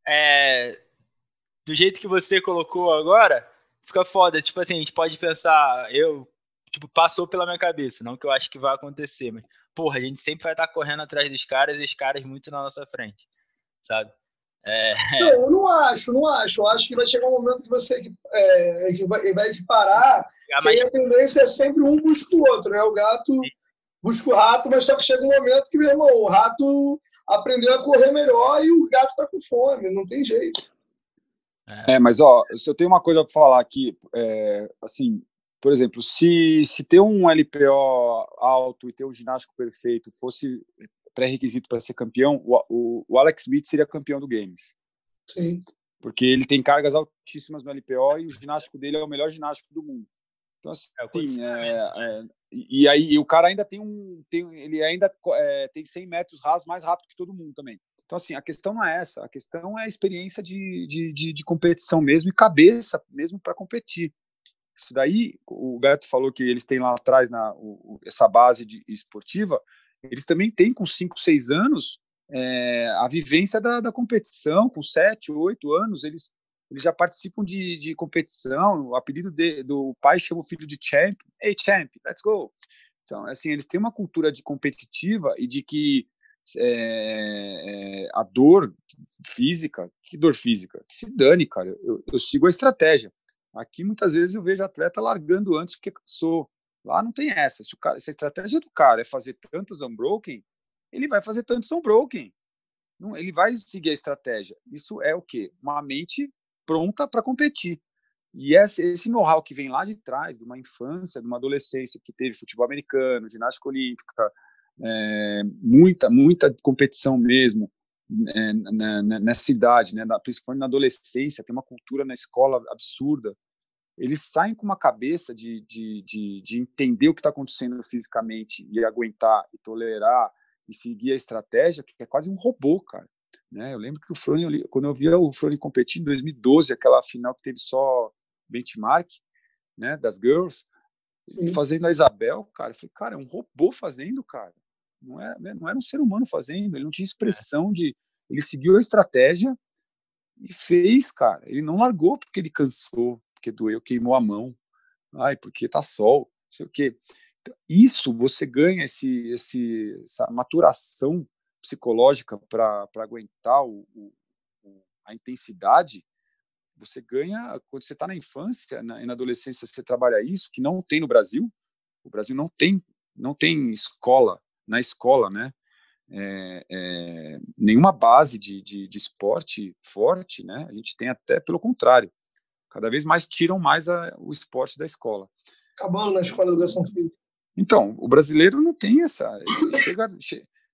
é, do jeito que você colocou agora, fica foda. Tipo assim, a gente pode pensar, eu, tipo, passou pela minha cabeça, não que eu acho que vai acontecer, mas, porra, a gente sempre vai estar correndo atrás dos caras e os caras muito na nossa frente, sabe? É... Não, eu não acho, não acho. Eu acho que vai chegar um momento que você é, que vai, vai equiparar, ah, mas... que a tendência é sempre um busca o outro, né? O gato Sim. busca o rato, mas só que chega um momento que, meu irmão, o rato aprendeu a correr melhor e o gato tá com fome, não tem jeito. É, mas ó, se eu tenho uma coisa para falar aqui, é, assim, por exemplo, se, se ter um LPO alto e ter um ginástico perfeito fosse pré-requisito para ser campeão, o, o, o, Alex Smith seria campeão do Games. Sim. Porque ele tem cargas altíssimas no LPO e o ginástico dele é o melhor ginástico do mundo. Então, assim, é, é, é, e aí e o cara ainda tem um. Tem, ele ainda é, tem 100 metros rasos mais rápido que todo mundo também. Então, assim, a questão não é essa. A questão é a experiência de, de, de, de competição mesmo e cabeça mesmo para competir. Isso daí, o Gato falou que eles têm lá atrás na, o, essa base de, esportiva eles também têm com 5, 6 anos é, a vivência da, da, competição, com 7, 8 anos, eles, eles já participam de, de competição, o apelido de, do pai chama o filho de champ, hey champ, let's go. Então, assim, eles têm uma cultura de competitiva e de que é, é, a dor física, que dor física? Que se dane, cara, eu, eu sigo a estratégia. Aqui, muitas vezes, eu vejo atleta largando antes porque cansou, Lá não tem essa. Se, cara, se a estratégia do cara é fazer tantos unbroken, ele vai fazer tantos unbroken. Não, ele vai seguir a estratégia. Isso é o quê? Uma mente pronta para competir. E esse, esse know-how que vem lá de trás, de uma infância, de uma adolescência que teve futebol americano, ginástica olímpica, é, muita, muita competição mesmo é, na, na, nessa idade, né, principalmente na adolescência, tem uma cultura na escola absurda eles saem com uma cabeça de, de, de, de entender o que está acontecendo fisicamente e aguentar e tolerar e seguir a estratégia, que é quase um robô, cara. Né? Eu lembro que o Frone, quando eu via o Frone competir em 2012, aquela final que teve só benchmark né, das girls, Sim. fazendo a Isabel, cara, eu falei, cara, é um robô fazendo, cara. Não, é, né, não era um ser humano fazendo, ele não tinha expressão de. Ele seguiu a estratégia e fez, cara. Ele não largou porque ele cansou, porque doeu, queimou a mão, ai, porque tá sol, não sei o quê. Então, isso você ganha esse, esse, essa maturação psicológica para aguentar o, o, a intensidade. Você ganha quando você está na infância na, e na adolescência. Você trabalha isso que não tem no Brasil. O Brasil não tem não tem escola na escola, né? É, é, nenhuma base de, de, de, esporte forte, né? A gente tem até pelo contrário. Cada vez mais tiram mais a, o esporte da escola. Acabando na escola de educação física. Então, o brasileiro não tem essa. Chega,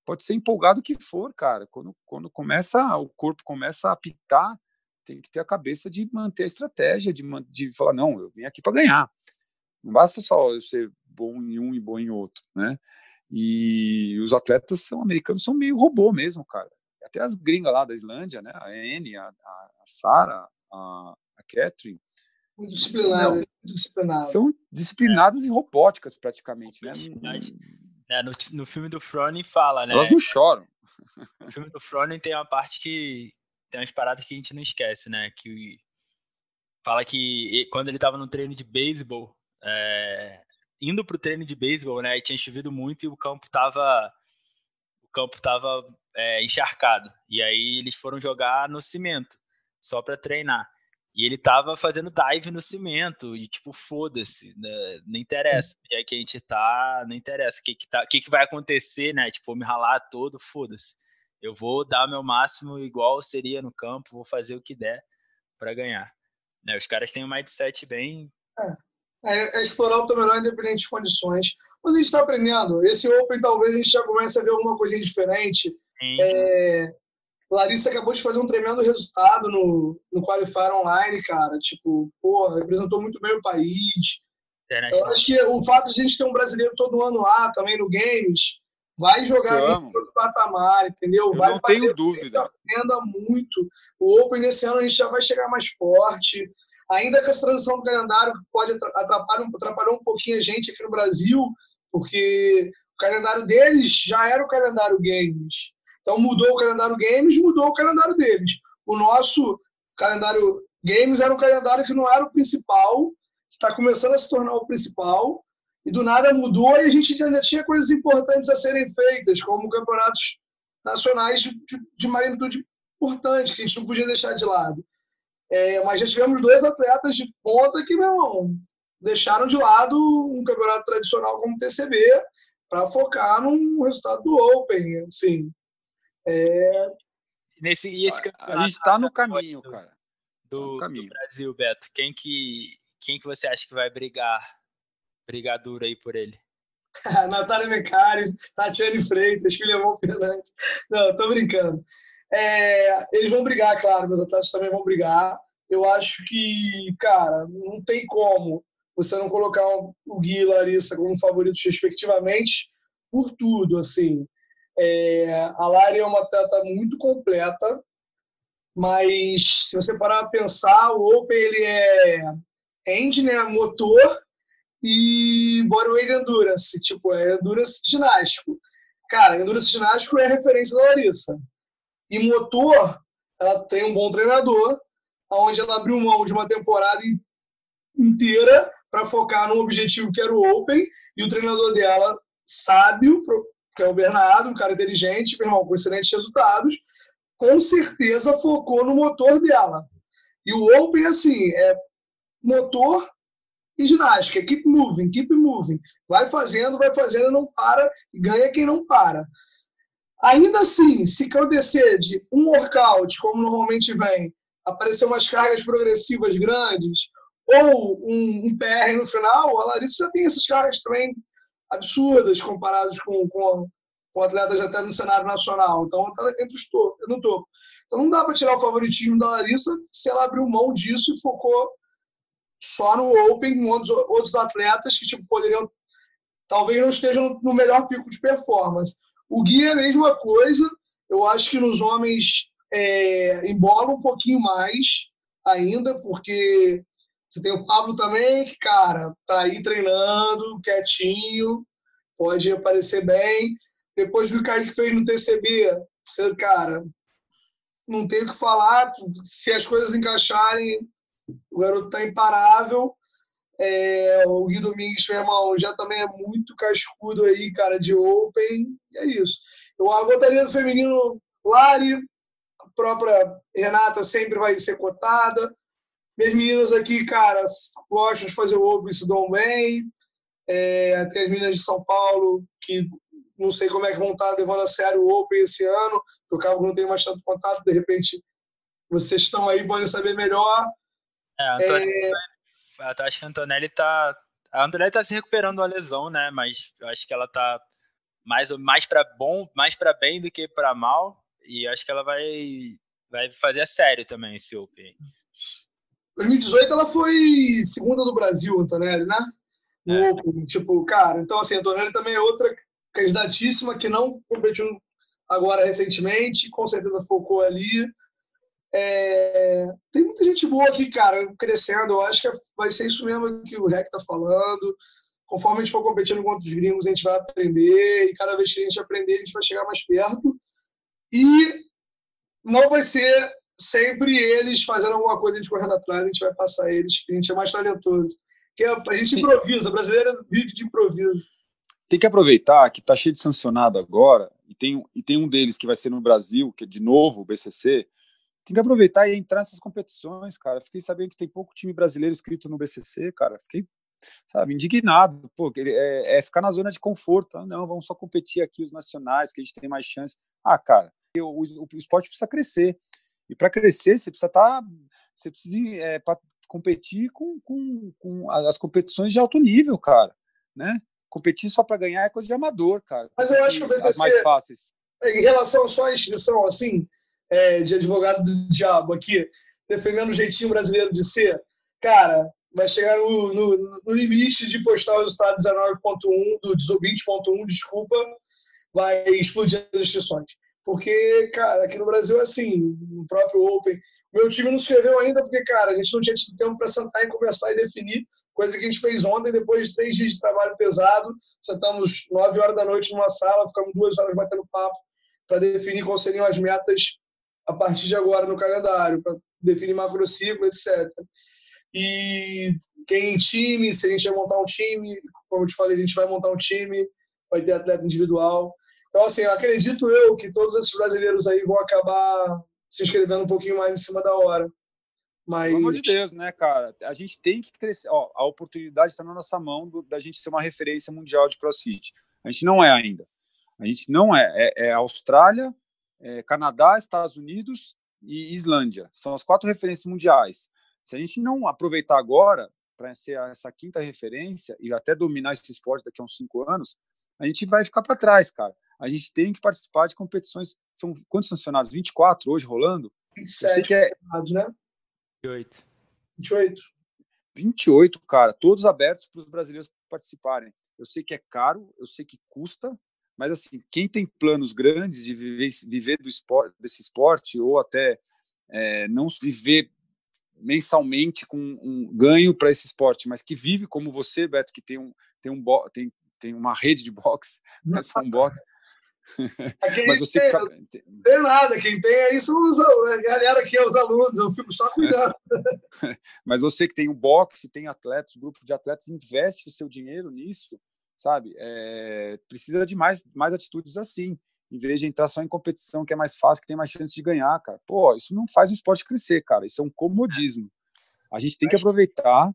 pode ser empolgado que for, cara. Quando, quando começa, o corpo começa a apitar, tem que ter a cabeça de manter a estratégia, de, de falar, não, eu vim aqui para ganhar. Não basta só eu ser bom em um e bom em outro, né? E os atletas são americanos, são meio robô mesmo, cara. Até as gringas lá da Islândia, né? A Anne, a, a, a Sara, a, Catherine. Disciplinado, são, são disciplinadas é. e robóticas, praticamente. Né? É, no, no filme do Froning fala, né? Elas não choram. No filme do Froning tem uma parte que. Tem umas paradas que a gente não esquece, né? Que fala que quando ele estava no treino de beisebol, é, indo pro treino de beisebol, né? Tinha chovido muito e o campo tava. O campo tava é, encharcado. E aí eles foram jogar no cimento, só para treinar. E ele tava fazendo dive no cimento, e tipo, foda-se, né? não interessa. E aí que a gente tá, não interessa. O que que, tá, que que vai acontecer, né? Tipo, me ralar todo, foda-se. Eu vou dar meu máximo igual seria no campo, vou fazer o que der para ganhar. Né? Os caras têm um mindset bem. É, é, é explorar o teu melhor independente de condições. Mas a gente está aprendendo. Esse Open talvez a gente já comece a ver alguma coisinha diferente. É, Larissa acabou de fazer um tremendo resultado no, no Qualifier Online, cara. Tipo, porra, representou muito bem o país. Eu acho que o fato de a gente ter um brasileiro todo ano lá, também no Games, vai jogar em outro patamar, entendeu? Eu vai não tenho dúvida. Renda muito. O Open nesse ano a gente já vai chegar mais forte. Ainda com essa transição do calendário que pode atrapalhar, atrapalhar um pouquinho a gente aqui no Brasil, porque o calendário deles já era o calendário games. Então mudou o calendário games, mudou o calendário deles. O nosso calendário games era um calendário que não era o principal, está começando a se tornar o principal, e do nada mudou e a gente ainda tinha coisas importantes a serem feitas, como campeonatos nacionais de, de, de magnitude importante, que a gente não podia deixar de lado. É, mas já tivemos dois atletas de ponta que, meu irmão, deixaram de lado um campeonato tradicional como o TCB para focar no resultado do Open. Assim, é... Nesse, e esse a, a gente está no caminho, do, cara. Do, tá caminho. do Brasil, Beto. Quem que, quem que você acha que vai brigar brigar duro aí por ele? Natália Mecari, Tatiane Freitas, Filemon Fernandes. Não, tô brincando. É, eles vão brigar, claro, meus atletas também vão brigar. Eu acho que, cara, não tem como você não colocar o Gui e Larissa como favoritos respectivamente por tudo, assim. É, a Lari é uma atleta muito completa, mas se você parar a pensar, o Open ele é engine, né, motor e bodyweight endurance, tipo, é endurance ginástico. Cara, endurance ginástico é referência da Larissa. E motor, ela tem um bom treinador, onde ela abriu mão de uma temporada inteira para focar no objetivo que era o Open, e o treinador dela, sábio, que é o Bernardo, um cara inteligente, meu irmão, com excelentes resultados, com certeza focou no motor dela. E o Open, assim, é motor e ginástica. Keep moving, keep moving. Vai fazendo, vai fazendo, não para, ganha quem não para. Ainda assim, se acontecer de um workout, como normalmente vem, aparecer umas cargas progressivas grandes, ou um, um PR no final, a Larissa já tem essas cargas também absurdas comparadas com, com, com atletas até no cenário nacional. Então, está entre os topo, no topo. Então, não dá para tirar o favoritismo da Larissa se ela abriu mão disso e focou só no Open com outros, outros atletas que tipo, poderiam, talvez não estejam no melhor pico de performance. O Gui é a mesma coisa, eu acho que nos homens é, embola um pouquinho mais ainda, porque você tem o Pablo também, que, cara, tá aí treinando, quietinho, pode aparecer bem. Depois do que o Kaique fez no TCB, você, cara, não tem o que falar. Se as coisas encaixarem, o garoto tá imparável. É, o Gui Domingues, meu irmão, já também é muito cascudo aí, cara, de Open. E é isso. Eu botaria do feminino Lari, a própria Renata sempre vai ser cotada. Minhas meninas aqui, cara, gostam de fazer o Open se dão bem. É, tem as meninas de São Paulo que não sei como é que vão estar levando a sério o Open esse ano, porque eu acabo não tenho mais tanto contato, de repente vocês estão aí, podem saber melhor. É, a Antonelli, é... acho que a Antonelli tá. A Antonelli tá se recuperando da lesão, né? Mas eu acho que ela tá mais, mais para bom, mais para bem do que para mal. E acho que ela vai, vai fazer a sério também esse Open. 2018 ela foi segunda do Brasil, Antonelli, né? No é. Open. Tipo, cara, então assim, a Antonelli também é outra candidatíssima que não competiu agora recentemente, com certeza focou ali. É, tem muita gente boa aqui, cara, crescendo. Eu acho que vai ser isso mesmo que o Rec tá falando. Conforme a gente for competindo contra os gringos, a gente vai aprender. E cada vez que a gente aprender, a gente vai chegar mais perto. E não vai ser sempre eles fazendo alguma coisa, a gente correndo atrás, a gente vai passar eles, a gente é mais talentoso. Que a gente improvisa, a brasileira vive de improviso. Tem que aproveitar que tá cheio de sancionado agora, e tem, e tem um deles que vai ser no Brasil, que é de novo o BCC, tem que aproveitar e entrar nessas competições, cara. Fiquei sabendo que tem pouco time brasileiro inscrito no BCC, cara. Fiquei, sabe, indignado. Pô, é, é ficar na zona de conforto. Ah, não, vamos só competir aqui os nacionais, que a gente tem mais chance. Ah, cara, o, o, o esporte precisa crescer. E para crescer, você precisa estar. Tá, você precisa é, competir com, com, com as competições de alto nível, cara. Né? Competir só para ganhar é coisa de amador, cara. Mas eu acho que o BCC, as mais fáceis. Em relação só à inscrição, assim, é, de advogado do diabo aqui, defendendo o jeitinho brasileiro de ser, cara, vai chegar no, no, no limite de postar o resultado 19.1, do 20.1, desculpa, vai explodir as inscrições. Porque, cara, aqui no Brasil é assim, no próprio Open. Meu time não escreveu ainda porque, cara, a gente não tinha tido tempo para sentar e conversar e definir, coisa que a gente fez ontem, depois de três dias de trabalho pesado. Sentamos nove horas da noite numa sala, ficamos duas horas batendo papo para definir quais seriam as metas a partir de agora no calendário, para definir macrociclo, etc. E quem time, se a gente vai montar um time, como eu te falei, a gente vai montar um time, vai ter atleta individual. Então, assim, acredito eu que todos esses brasileiros aí vão acabar se inscrevendo um pouquinho mais em cima da hora. Mas... Pelo amor de Deus, né, cara? A gente tem que crescer. Ó, a oportunidade está na nossa mão do, da gente ser uma referência mundial de CrossFit. A gente não é ainda. A gente não é. É, é Austrália, é Canadá, Estados Unidos e Islândia. São as quatro referências mundiais. Se a gente não aproveitar agora para ser essa quinta referência e até dominar esse esporte daqui a uns cinco anos, a gente vai ficar para trás, cara a gente tem que participar de competições. São quantos sancionados? 24 hoje rolando? 27 é... né? 28. 28. 28, cara, todos abertos para os brasileiros participarem. Eu sei que é caro, eu sei que custa, mas assim, quem tem planos grandes de viver, viver do esporte, desse esporte ou até é, não viver mensalmente com um ganho para esse esporte, mas que vive como você, Beto, que tem um tem um tem, tem uma rede de boxe, não é só um bot. Mas você tem, não tem nada, quem tem são os, a galera que é os alunos, eu fico só cuidando. Mas você que tem um boxe, tem atletas, grupo de atletas, investe o seu dinheiro nisso, sabe? É, precisa de mais, mais atitudes assim, em vez de entrar só em competição que é mais fácil, que tem mais chance de ganhar, cara. Pô, isso não faz o esporte crescer, cara. Isso é um comodismo. A gente tem que aproveitar.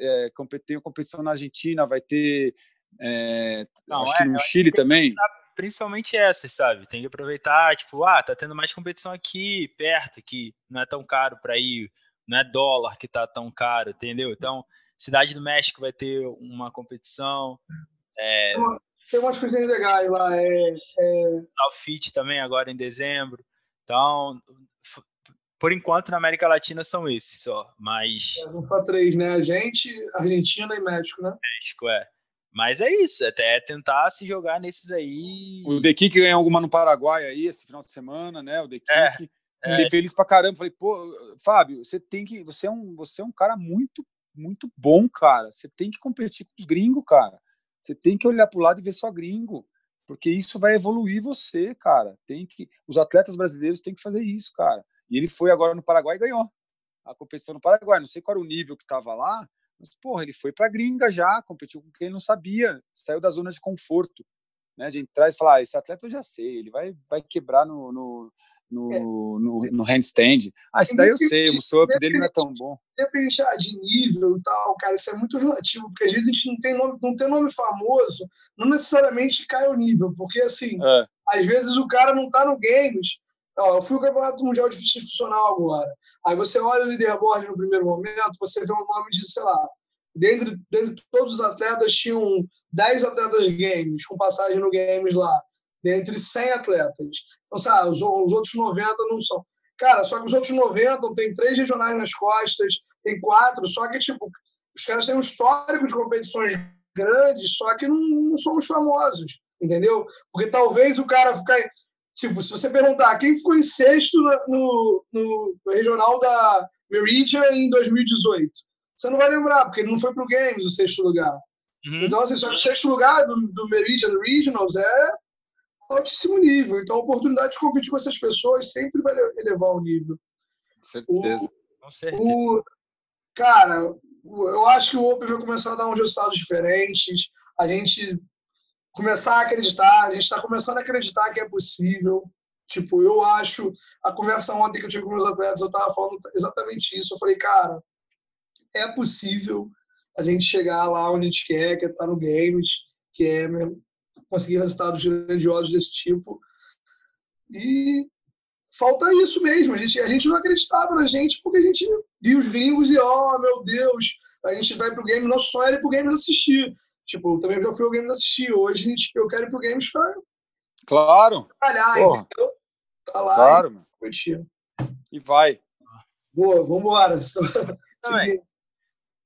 É, tem competição na Argentina, vai ter. É, não, acho é, que no Chile também principalmente essas, sabe? Tem que aproveitar, tipo, ah, tá tendo mais competição aqui, perto, que não é tão caro para ir, não é dólar que tá tão caro, entendeu? Então, Cidade do México vai ter uma competição. É... Tem umas coisinhas legais lá. É, é... Fit também agora em dezembro. Então, por enquanto na América Latina são esses só, mas. É, não só três, né? A gente, Argentina e México, né? México, é. Mas é isso, até é tentar se jogar nesses aí. O The Kick ganhou alguma no Paraguai aí esse final de semana, né? O The é, Kick. É, Fiquei é. feliz pra caramba. Falei, pô, Fábio, você tem que. Você é um, você é um cara muito, muito bom, cara. Você tem que competir com os gringos, cara. Você tem que olhar pro lado e ver só gringo. Porque isso vai evoluir você, cara. Tem que. Os atletas brasileiros têm que fazer isso, cara. E ele foi agora no Paraguai e ganhou a competição no Paraguai. Não sei qual era o nível que tava lá, mas, porra, ele foi para gringa já, competiu com quem não sabia, saiu da zona de conforto, né? De entrar e falar, ah, esse atleta eu já sei, ele vai, vai quebrar no, no, no, é. no, no handstand. Ah, isso daí eu sei, o muscle-up dele não é tão bom. Depende de nível e tal, cara, isso é muito relativo, porque às vezes a gente não tem nome, não tem nome famoso, não necessariamente cai o nível, porque assim, é. às vezes o cara não tá no games, Ó, eu fui o Campeonato Mundial de Fitness Funcional agora. Aí você olha o leaderboard no primeiro momento, você vê o nome de, sei lá, dentre, dentre todos os atletas, tinham 10 atletas games, com passagem no games lá, dentre 100 atletas. Então, sabe, os, os outros 90 não são. Cara, só que os outros 90 tem três regionais nas costas, tem quatro, só que, tipo, os caras têm um histórico de competições grandes, só que não, não são os famosos, entendeu? Porque talvez o cara ficar Tipo, se você perguntar quem ficou em sexto no, no, no regional da Meridian em 2018, você não vai lembrar, porque ele não foi para o Games o sexto lugar. Uhum. Então, assim, só que o sexto lugar do, do Meridian Regionals é altíssimo nível. Então, a oportunidade de competir com essas pessoas sempre vai elevar o nível. Com certeza. O, com certeza. O, cara, eu acho que o Open vai começar a dar uns resultados diferentes. A gente começar a acreditar, a gente está começando a acreditar que é possível. Tipo, eu acho, a conversa ontem que eu tive com meus atletas, eu estava falando exatamente isso. Eu falei, cara, é possível a gente chegar lá onde a gente quer, que é estar no games, que é conseguir resultados grandiosos desse tipo. E falta isso mesmo. A gente, a gente não acreditava na gente porque a gente viu os gringos e, ó, oh, meu Deus, a gente vai pro game, nosso sonho era ir pro games assistir. Tipo, também já fui ao Games assistir. Hoje gente, eu quero ir pro Games pra claro. trabalhar, Porra. entendeu? Tá lá claro, e. E vai. Boa, vambora. Também.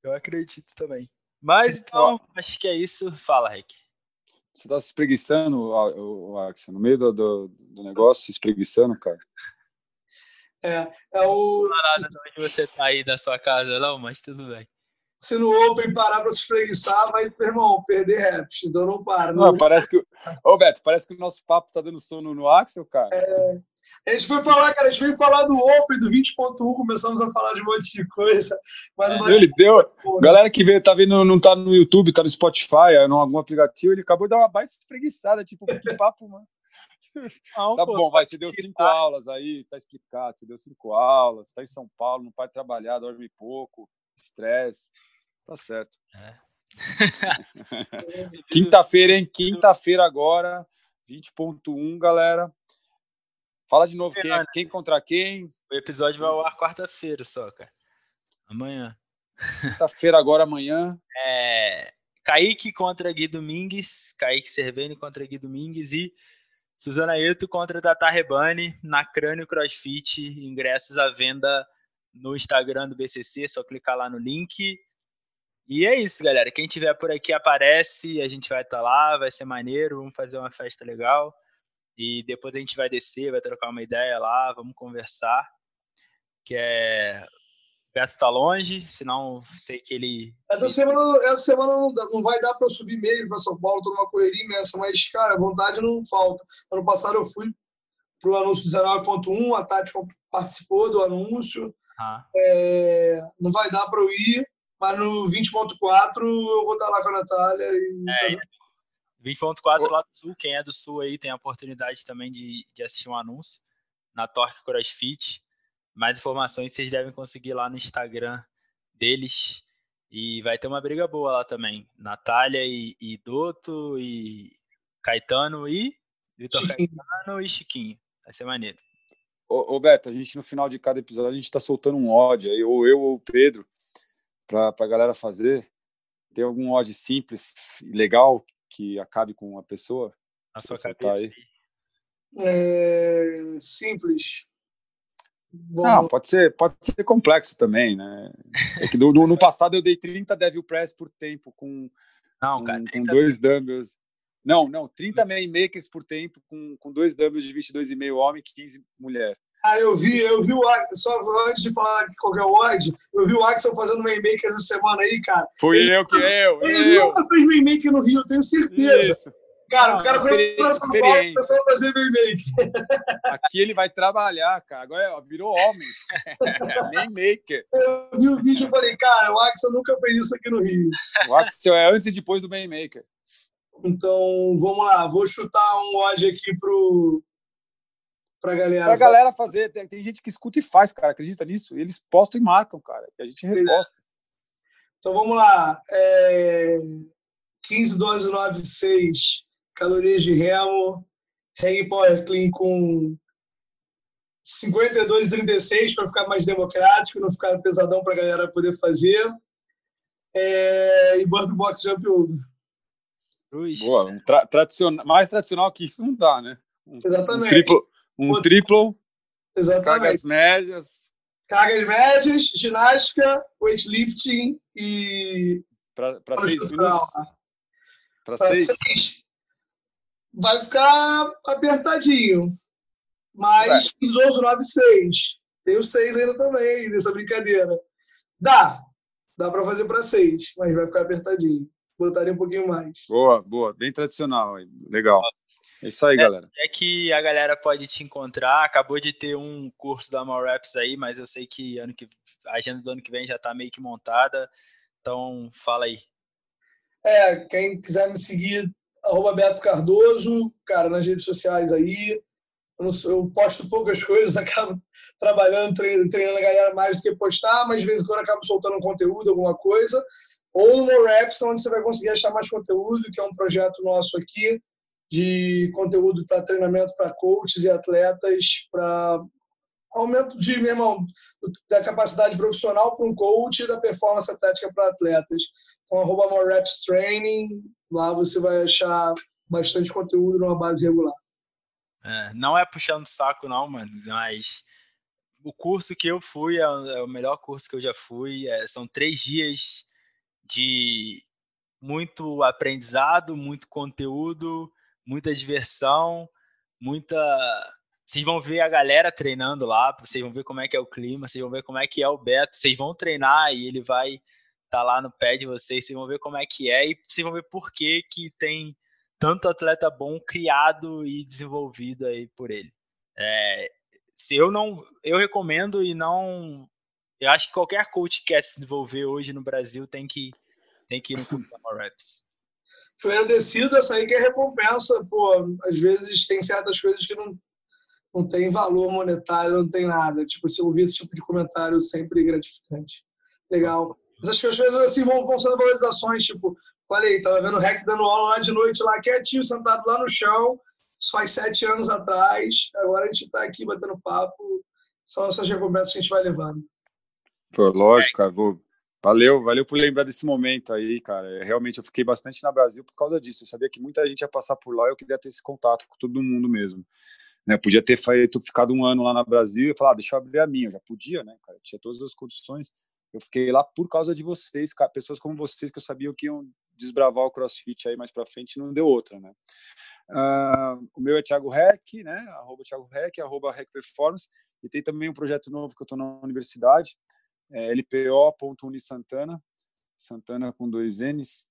Eu acredito também. Mas então, acho que é isso. Fala, Rick. Você tá se espreguiçando, o Axel, no meio do, do, do, negócio, se espreguiçando, cara. É, é o. Se... onde você tá aí da sua casa, não, mas tudo bem. Se no Open parar pra se espreguiçar, vai, irmão, perder reps, então não para. Não, não parece que. Ô, Beto, parece que o nosso papo tá dando sono no Axel, cara. É. A gente foi falar, cara, a gente veio falar do Open, do 20.1, começamos a falar de um monte de coisa. Mas é, ele deu. Galera que vê, tá vendo, não tá no YouTube, tá no Spotify, em algum aplicativo, ele acabou de dar uma baita espreguiçada, tipo, que papo, mano. Não, tá pô, bom, vai, você deu cinco tá. aulas aí, tá explicado, você deu cinco aulas, tá em São Paulo, não pode trabalhar, dorme pouco, estresse, tá certo. É. Quinta-feira, hein? Quinta-feira agora, 20.1, galera. Fala de novo quem, quem contra quem. O episódio vai ao ar quarta-feira só, cara. Amanhã. Quinta-feira agora, amanhã. É... Kaique contra Gui Domingues. Kaique Cerveni contra Gui Domingues. E Suzana Eto contra Tata Rebani na Crânio CrossFit. Ingressos à venda no Instagram do BCC. É só clicar lá no link. E é isso, galera. Quem tiver por aqui aparece. A gente vai estar tá lá. Vai ser maneiro. Vamos fazer uma festa legal. E depois a gente vai descer, vai trocar uma ideia lá, vamos conversar. Que é. Beto está longe, senão sei que ele. Essa semana, essa semana não, não vai dar para eu subir mesmo para São Paulo, tô numa correria imensa, mas, cara, vontade não falta. Ano passado eu fui para o anúncio 19.1, a Tati participou do anúncio. Ah. É, não vai dar para eu ir, mas no 20.4 eu vou estar lá com a Natália. E... É, 20.4 lá do Sul, quem é do Sul aí tem a oportunidade também de, de assistir um anúncio na Torque CrossFit. Mais informações vocês devem conseguir lá no Instagram deles. E vai ter uma briga boa lá também. Natália e, e Doto e Caetano e Vitor Caetano e Chiquinho. Vai ser maneiro. Ô, ô, Beto, a gente no final de cada episódio a gente tá soltando um ódio aí, ou eu ou o Pedro, pra, pra galera fazer. Tem algum ódio simples, legal, que acabe com a pessoa? A sua cabeça. Aí. É, simples. Vamos... Não, pode ser, pode ser complexo também, né? É que do, no, no, passado eu dei 30 devil press por tempo com, não, cara, com, com dois dumbbells. Não, não, 30 main makers por tempo com, com dois dumbbells de 22,5 homem e 15 mulher. Ah, eu vi, eu vi o só antes de falar qual é o odd, eu vi o Axel fazendo Maymaker essa semana aí, cara. Foi ele, eu que eu, Ele eu. nunca fez Maymaker no Rio, tenho certeza. Isso. Cara, Não, o cara veio pra São Paulo só fazer Maymaker. Aqui ele vai trabalhar, cara. Agora virou homem. Maymaker. Eu vi o vídeo e falei, cara, o Axel nunca fez isso aqui no Rio. O Axel é antes e depois do Maymaker. Então, vamos lá. Vou chutar um odd aqui pro, pra galera. Pra galera fazer. Tem, tem, gente que escuta e faz, cara. Acredita nisso? Eles postam e marcam, cara. E a gente reposta. Então vamos lá. É... 15, 12, 9, 6 calorias de remo. Hang Power Clean com 52 36 para ficar mais democrático, não ficar pesadão para a galera poder fazer. É... E Burp Box Jump Over. Boa, um tra tradicional, mais tradicional que isso não dá, né? Um, Exatamente. Um triplo, um triplo, Exatamente. cargas médias. Cargas médias, ginástica, weightlifting e. Para seis minutos? Para seis? seis? Vai ficar apertadinho. Mas 12, 9, 6. Tem os 6 ainda também nessa brincadeira. Dá. Dá para fazer para 6, mas vai ficar apertadinho. Botaria um pouquinho mais. Boa, boa. Bem tradicional. Legal. É isso aí, é, galera. É que a galera pode te encontrar. Acabou de ter um curso da Malraps aí, mas eu sei que, ano que a agenda do ano que vem já está meio que montada. Então, fala aí. É, quem quiser me seguir, arroba Beto Cardoso, cara, nas redes sociais aí. Eu, sou, eu, posto poucas coisas, acabo trabalhando, treinando, treinando a galera mais do que postar, mas de vez em quando acabo soltando um conteúdo, alguma coisa. Ou no Raps, onde você vai conseguir achar mais conteúdo, que é um projeto nosso aqui, de conteúdo para treinamento para coaches e atletas, para aumento de mesmo, da capacidade profissional para um coach e da performance atlética para atletas. Então, arroba reps training, lá você vai achar bastante conteúdo numa base regular. É, não é puxando saco não, mano, mas o curso que eu fui é, é o melhor curso que eu já fui. É, são três dias de muito aprendizado, muito conteúdo, muita diversão, muita. Vocês vão ver a galera treinando lá, vocês vão ver como é que é o clima, vocês vão ver como é que é o Beto, vocês vão treinar e ele vai estar tá lá no pé de vocês, vocês vão ver como é que é e vocês vão ver por que, que tem tanto atleta bom criado e desenvolvido aí por ele. É, se eu não, eu recomendo e não, eu acho que qualquer coach que quer se desenvolver hoje no Brasil tem que tem que ir no Kurama Reps. Foi agradecido essa aí que é recompensa, pô, às vezes tem certas coisas que não não tem valor monetário, não tem nada. Tipo, se eu ouvir esse tipo de comentário sempre gratificante. Legal. Mas acho que as coisas assim vão, vão sendo valorizações, tipo, falei, tava vendo o REC dando aula lá de noite, lá quietinho, sentado lá no chão, isso faz sete anos atrás, agora a gente está aqui batendo papo, são essas recompensas que a gente vai levando. Pô, lógico, cara. Valeu, valeu por lembrar desse momento aí, cara, é, realmente eu fiquei bastante na Brasil por causa disso, eu sabia que muita gente ia passar por lá e eu queria ter esse contato com todo mundo mesmo. Né, podia ter feito, ficado um ano lá no Brasil e falar, ah, deixa eu abrir a minha, eu já podia, né, cara, tinha todas as condições, eu fiquei lá por causa de vocês, cara, pessoas como vocês que eu sabia que iam desbravar o CrossFit aí mais para frente, não deu outra, né. Uh, o meu é Thiago Rec, né? Arroba Thiago Rec, arroba Rec Performance. E tem também um projeto novo que eu estou na universidade, é lpo.unisantana, Santana com dois N's.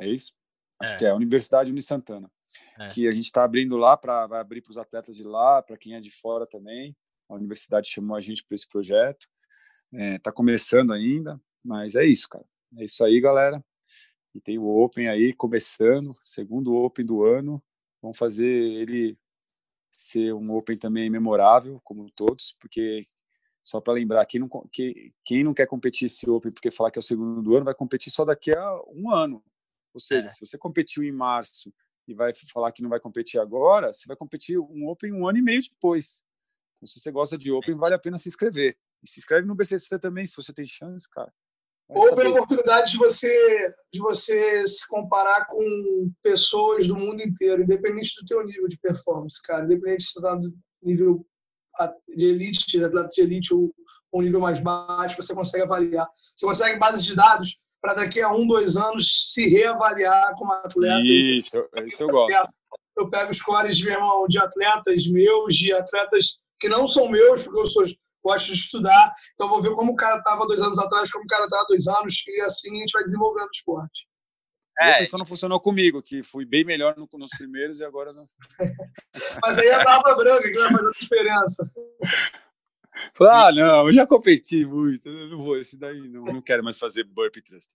É isso? Acho é. que é, Universidade Unisantana. É. Que a gente está abrindo lá, para vai abrir para os atletas de lá, para quem é de fora também. A universidade chamou a gente para esse projeto. Está é, começando ainda, mas é isso, cara. É isso aí, galera. E tem o Open aí começando, segundo Open do ano. Vamos fazer ele ser um Open também memorável, como todos, porque só para lembrar, quem não, que, quem não quer competir esse Open porque falar que é o segundo do ano, vai competir só daqui a um ano. Ou seja, é. se você competiu em março e vai falar que não vai competir agora, você vai competir um Open um ano e meio depois. Então, se você gosta de Open, vale a pena se inscrever. E se inscreve no BCC também, se você tem chance, cara. Ou pela oportunidade de você, de você se comparar com pessoas do mundo inteiro, independente do teu nível de performance, cara. Independente se você está no nível de elite, de atleta de elite ou um nível mais baixo, você consegue avaliar. Você consegue bases de dados para daqui a um, dois anos se reavaliar como atleta. Isso, isso eu gosto. Eu pego scores de, de atletas meus, de atletas que não são meus, porque eu sou gosto de estudar, então vou ver como o cara estava dois anos atrás, como o cara está dois anos, e assim a gente vai desenvolvendo o esporte. É, isso não funcionou comigo, que fui bem melhor no, nos primeiros e agora não. Mas aí é a barba branca que vai fazer a diferença. Ah, não, eu já competi muito, eu não vou, esse daí não, não quero mais fazer burpee thrust.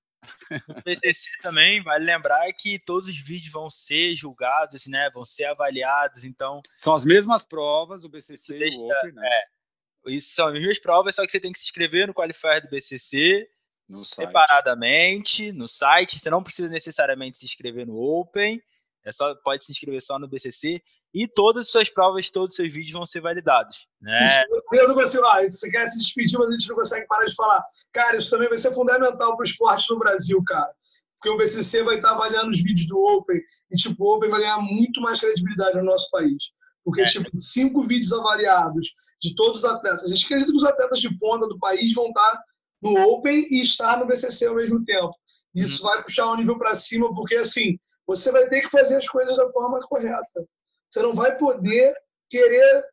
O PCC também, vale lembrar que todos os vídeos vão ser julgados, né, vão ser avaliados, então... São as mesmas provas, o BCC e o Open, né? É, isso são as mesmas provas, só que você tem que se inscrever no Qualifier do BCC no separadamente no site. Você não precisa necessariamente se inscrever no Open, é só pode se inscrever só no BCC e todas as suas provas, todos os seus vídeos vão ser validados. Né? Pedro, você, ah, você quer se despedir, mas a gente não consegue parar de falar. Cara, isso também vai ser fundamental para o esporte no Brasil, cara. Porque o BCC vai estar avaliando os vídeos do Open e, tipo, o Open vai ganhar muito mais credibilidade no nosso país. Porque, é. tipo, cinco vídeos avaliados de todos os atletas. A gente acredita que os atletas de ponta do país vão estar no Open e estar no BCC ao mesmo tempo. Isso uhum. vai puxar o um nível para cima, porque, assim, você vai ter que fazer as coisas da forma correta. Você não vai poder querer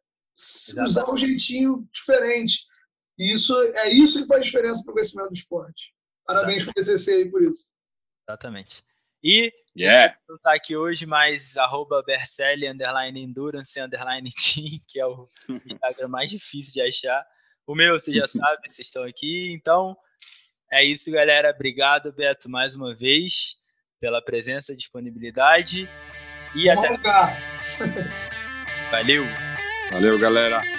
usar um jeitinho diferente. E isso, é isso que faz diferença para o crescimento do esporte. Parabéns para o BCC aí por isso. Exatamente. E yeah. não está aqui hoje, mas arroba Bercelli, underline Endurance, underline Team, que é o Instagram mais difícil de achar. O meu, você já sabe, vocês estão aqui. Então, é isso, galera. Obrigado, Beto, mais uma vez, pela presença e disponibilidade. E Vamos até. Valeu! Valeu, galera!